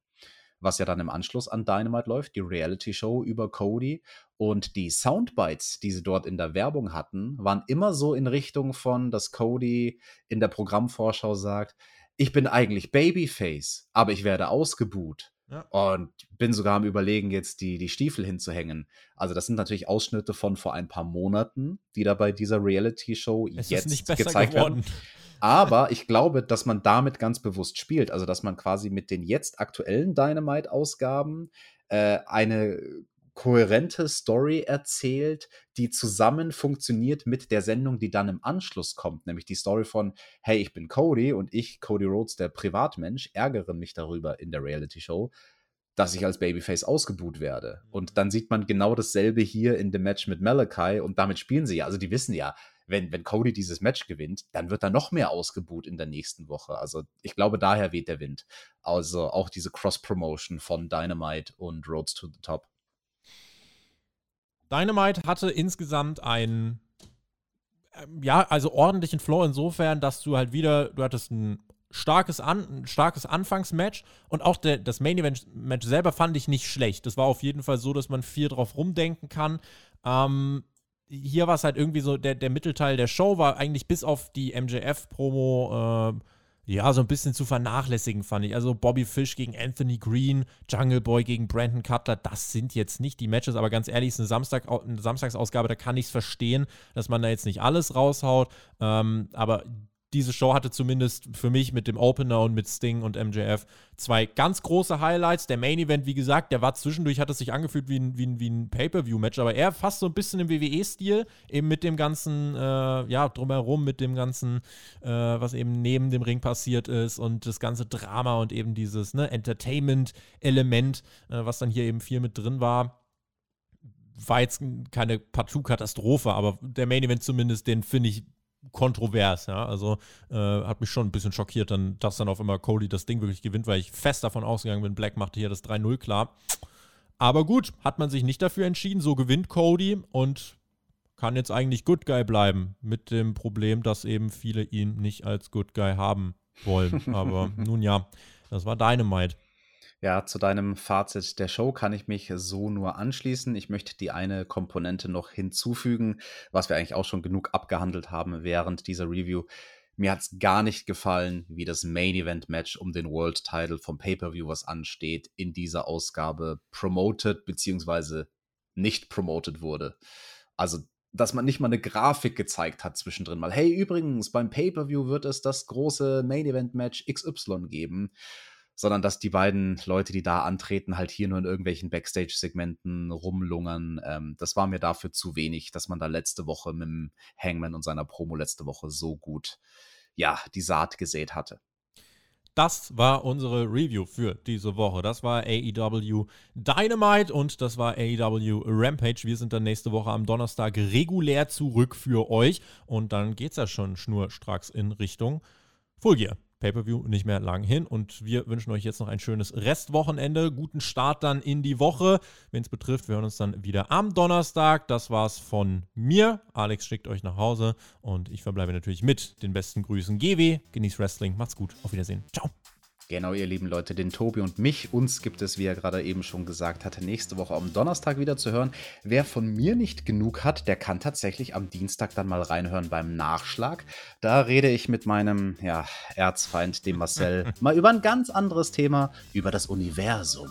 was ja dann im Anschluss an Dynamite läuft, die Reality-Show über Cody. Und die Soundbites, die sie dort in der Werbung hatten, waren immer so in Richtung von, dass Cody in der Programmvorschau sagt, ich bin eigentlich Babyface, aber ich werde ausgebuht. Ja. Und bin sogar am Überlegen, jetzt die, die Stiefel hinzuhängen. Also, das sind natürlich Ausschnitte von vor ein paar Monaten, die da bei dieser Reality-Show jetzt gezeigt geworden. werden. Aber ich glaube, dass man damit ganz bewusst spielt. Also, dass man quasi mit den jetzt aktuellen Dynamite-Ausgaben äh, eine kohärente Story erzählt, die zusammen funktioniert mit der Sendung, die dann im Anschluss kommt, nämlich die Story von, hey, ich bin Cody und ich, Cody Rhodes, der Privatmensch, ärgere mich darüber in der Reality-Show, dass ich als Babyface ausgebuht werde. Und mhm. dann sieht man genau dasselbe hier in dem Match mit Malachi und damit spielen sie ja. Also die wissen ja, wenn, wenn Cody dieses Match gewinnt, dann wird er noch mehr ausgebuht in der nächsten Woche. Also ich glaube, daher weht der Wind. Also auch diese Cross-Promotion von Dynamite und Roads to the Top. Dynamite hatte insgesamt einen, ähm, ja, also ordentlichen Flow insofern, dass du halt wieder, du hattest ein starkes, An ein starkes Anfangsmatch und auch der, das Main Event Match selber fand ich nicht schlecht. Das war auf jeden Fall so, dass man viel drauf rumdenken kann. Ähm, hier war es halt irgendwie so, der, der Mittelteil der Show war eigentlich bis auf die MJF-Promo äh, ja, so ein bisschen zu vernachlässigen, fand ich. Also Bobby Fish gegen Anthony Green, Jungle Boy gegen Brandon Cutler, das sind jetzt nicht die Matches, aber ganz ehrlich, es ist eine, Samstag, eine Samstagsausgabe, da kann ich es verstehen, dass man da jetzt nicht alles raushaut. Ähm, aber diese Show hatte zumindest für mich mit dem Opener und mit Sting und MJF zwei ganz große Highlights. Der Main Event, wie gesagt, der war zwischendurch, hat es sich angefühlt wie ein, wie ein, wie ein Pay-Per-View-Match, aber eher fast so ein bisschen im WWE-Stil, eben mit dem ganzen, äh, ja, drumherum, mit dem ganzen, äh, was eben neben dem Ring passiert ist und das ganze Drama und eben dieses ne, Entertainment-Element, äh, was dann hier eben viel mit drin war war jetzt keine Partout-Katastrophe, aber der Main Event zumindest, den finde ich kontrovers, ja. Also äh, hat mich schon ein bisschen schockiert, dann, dass dann auf einmal Cody das Ding wirklich gewinnt, weil ich fest davon ausgegangen bin, Black machte hier das 3-0 klar. Aber gut, hat man sich nicht dafür entschieden, so gewinnt Cody und kann jetzt eigentlich Good Guy bleiben, mit dem Problem, dass eben viele ihn nicht als Good Guy haben wollen. Aber nun ja, das war Dynamite. Ja, zu deinem Fazit der Show kann ich mich so nur anschließen. Ich möchte die eine Komponente noch hinzufügen, was wir eigentlich auch schon genug abgehandelt haben während dieser Review. Mir hat es gar nicht gefallen, wie das Main Event Match um den World Title vom Pay-Per-View, was ansteht, in dieser Ausgabe promoted bzw. nicht promoted wurde. Also, dass man nicht mal eine Grafik gezeigt hat zwischendrin mal. Hey, übrigens, beim Pay-Per-View wird es das große Main Event Match XY geben sondern dass die beiden Leute, die da antreten, halt hier nur in irgendwelchen Backstage-Segmenten rumlungern. Ähm, das war mir dafür zu wenig, dass man da letzte Woche mit dem Hangman und seiner Promo letzte Woche so gut ja, die Saat gesät hatte. Das war unsere Review für diese Woche. Das war AEW Dynamite und das war AEW Rampage. Wir sind dann nächste Woche am Donnerstag regulär zurück für euch und dann geht es ja schon schnurstracks in Richtung Full Gear. Pay-per-View nicht mehr lang hin. Und wir wünschen euch jetzt noch ein schönes Restwochenende. Guten Start dann in die Woche. Wenn es betrifft, wir hören uns dann wieder am Donnerstag. Das war's von mir. Alex schickt euch nach Hause und ich verbleibe natürlich mit den besten Grüßen. GW, genießt Wrestling. Macht's gut. Auf Wiedersehen. Ciao. Genau, ihr lieben Leute, den Tobi und mich. Uns gibt es, wie er gerade eben schon gesagt hatte, nächste Woche am Donnerstag wieder zu hören. Wer von mir nicht genug hat, der kann tatsächlich am Dienstag dann mal reinhören beim Nachschlag. Da rede ich mit meinem ja, Erzfeind, dem Marcel, mal über ein ganz anderes Thema, über das Universum.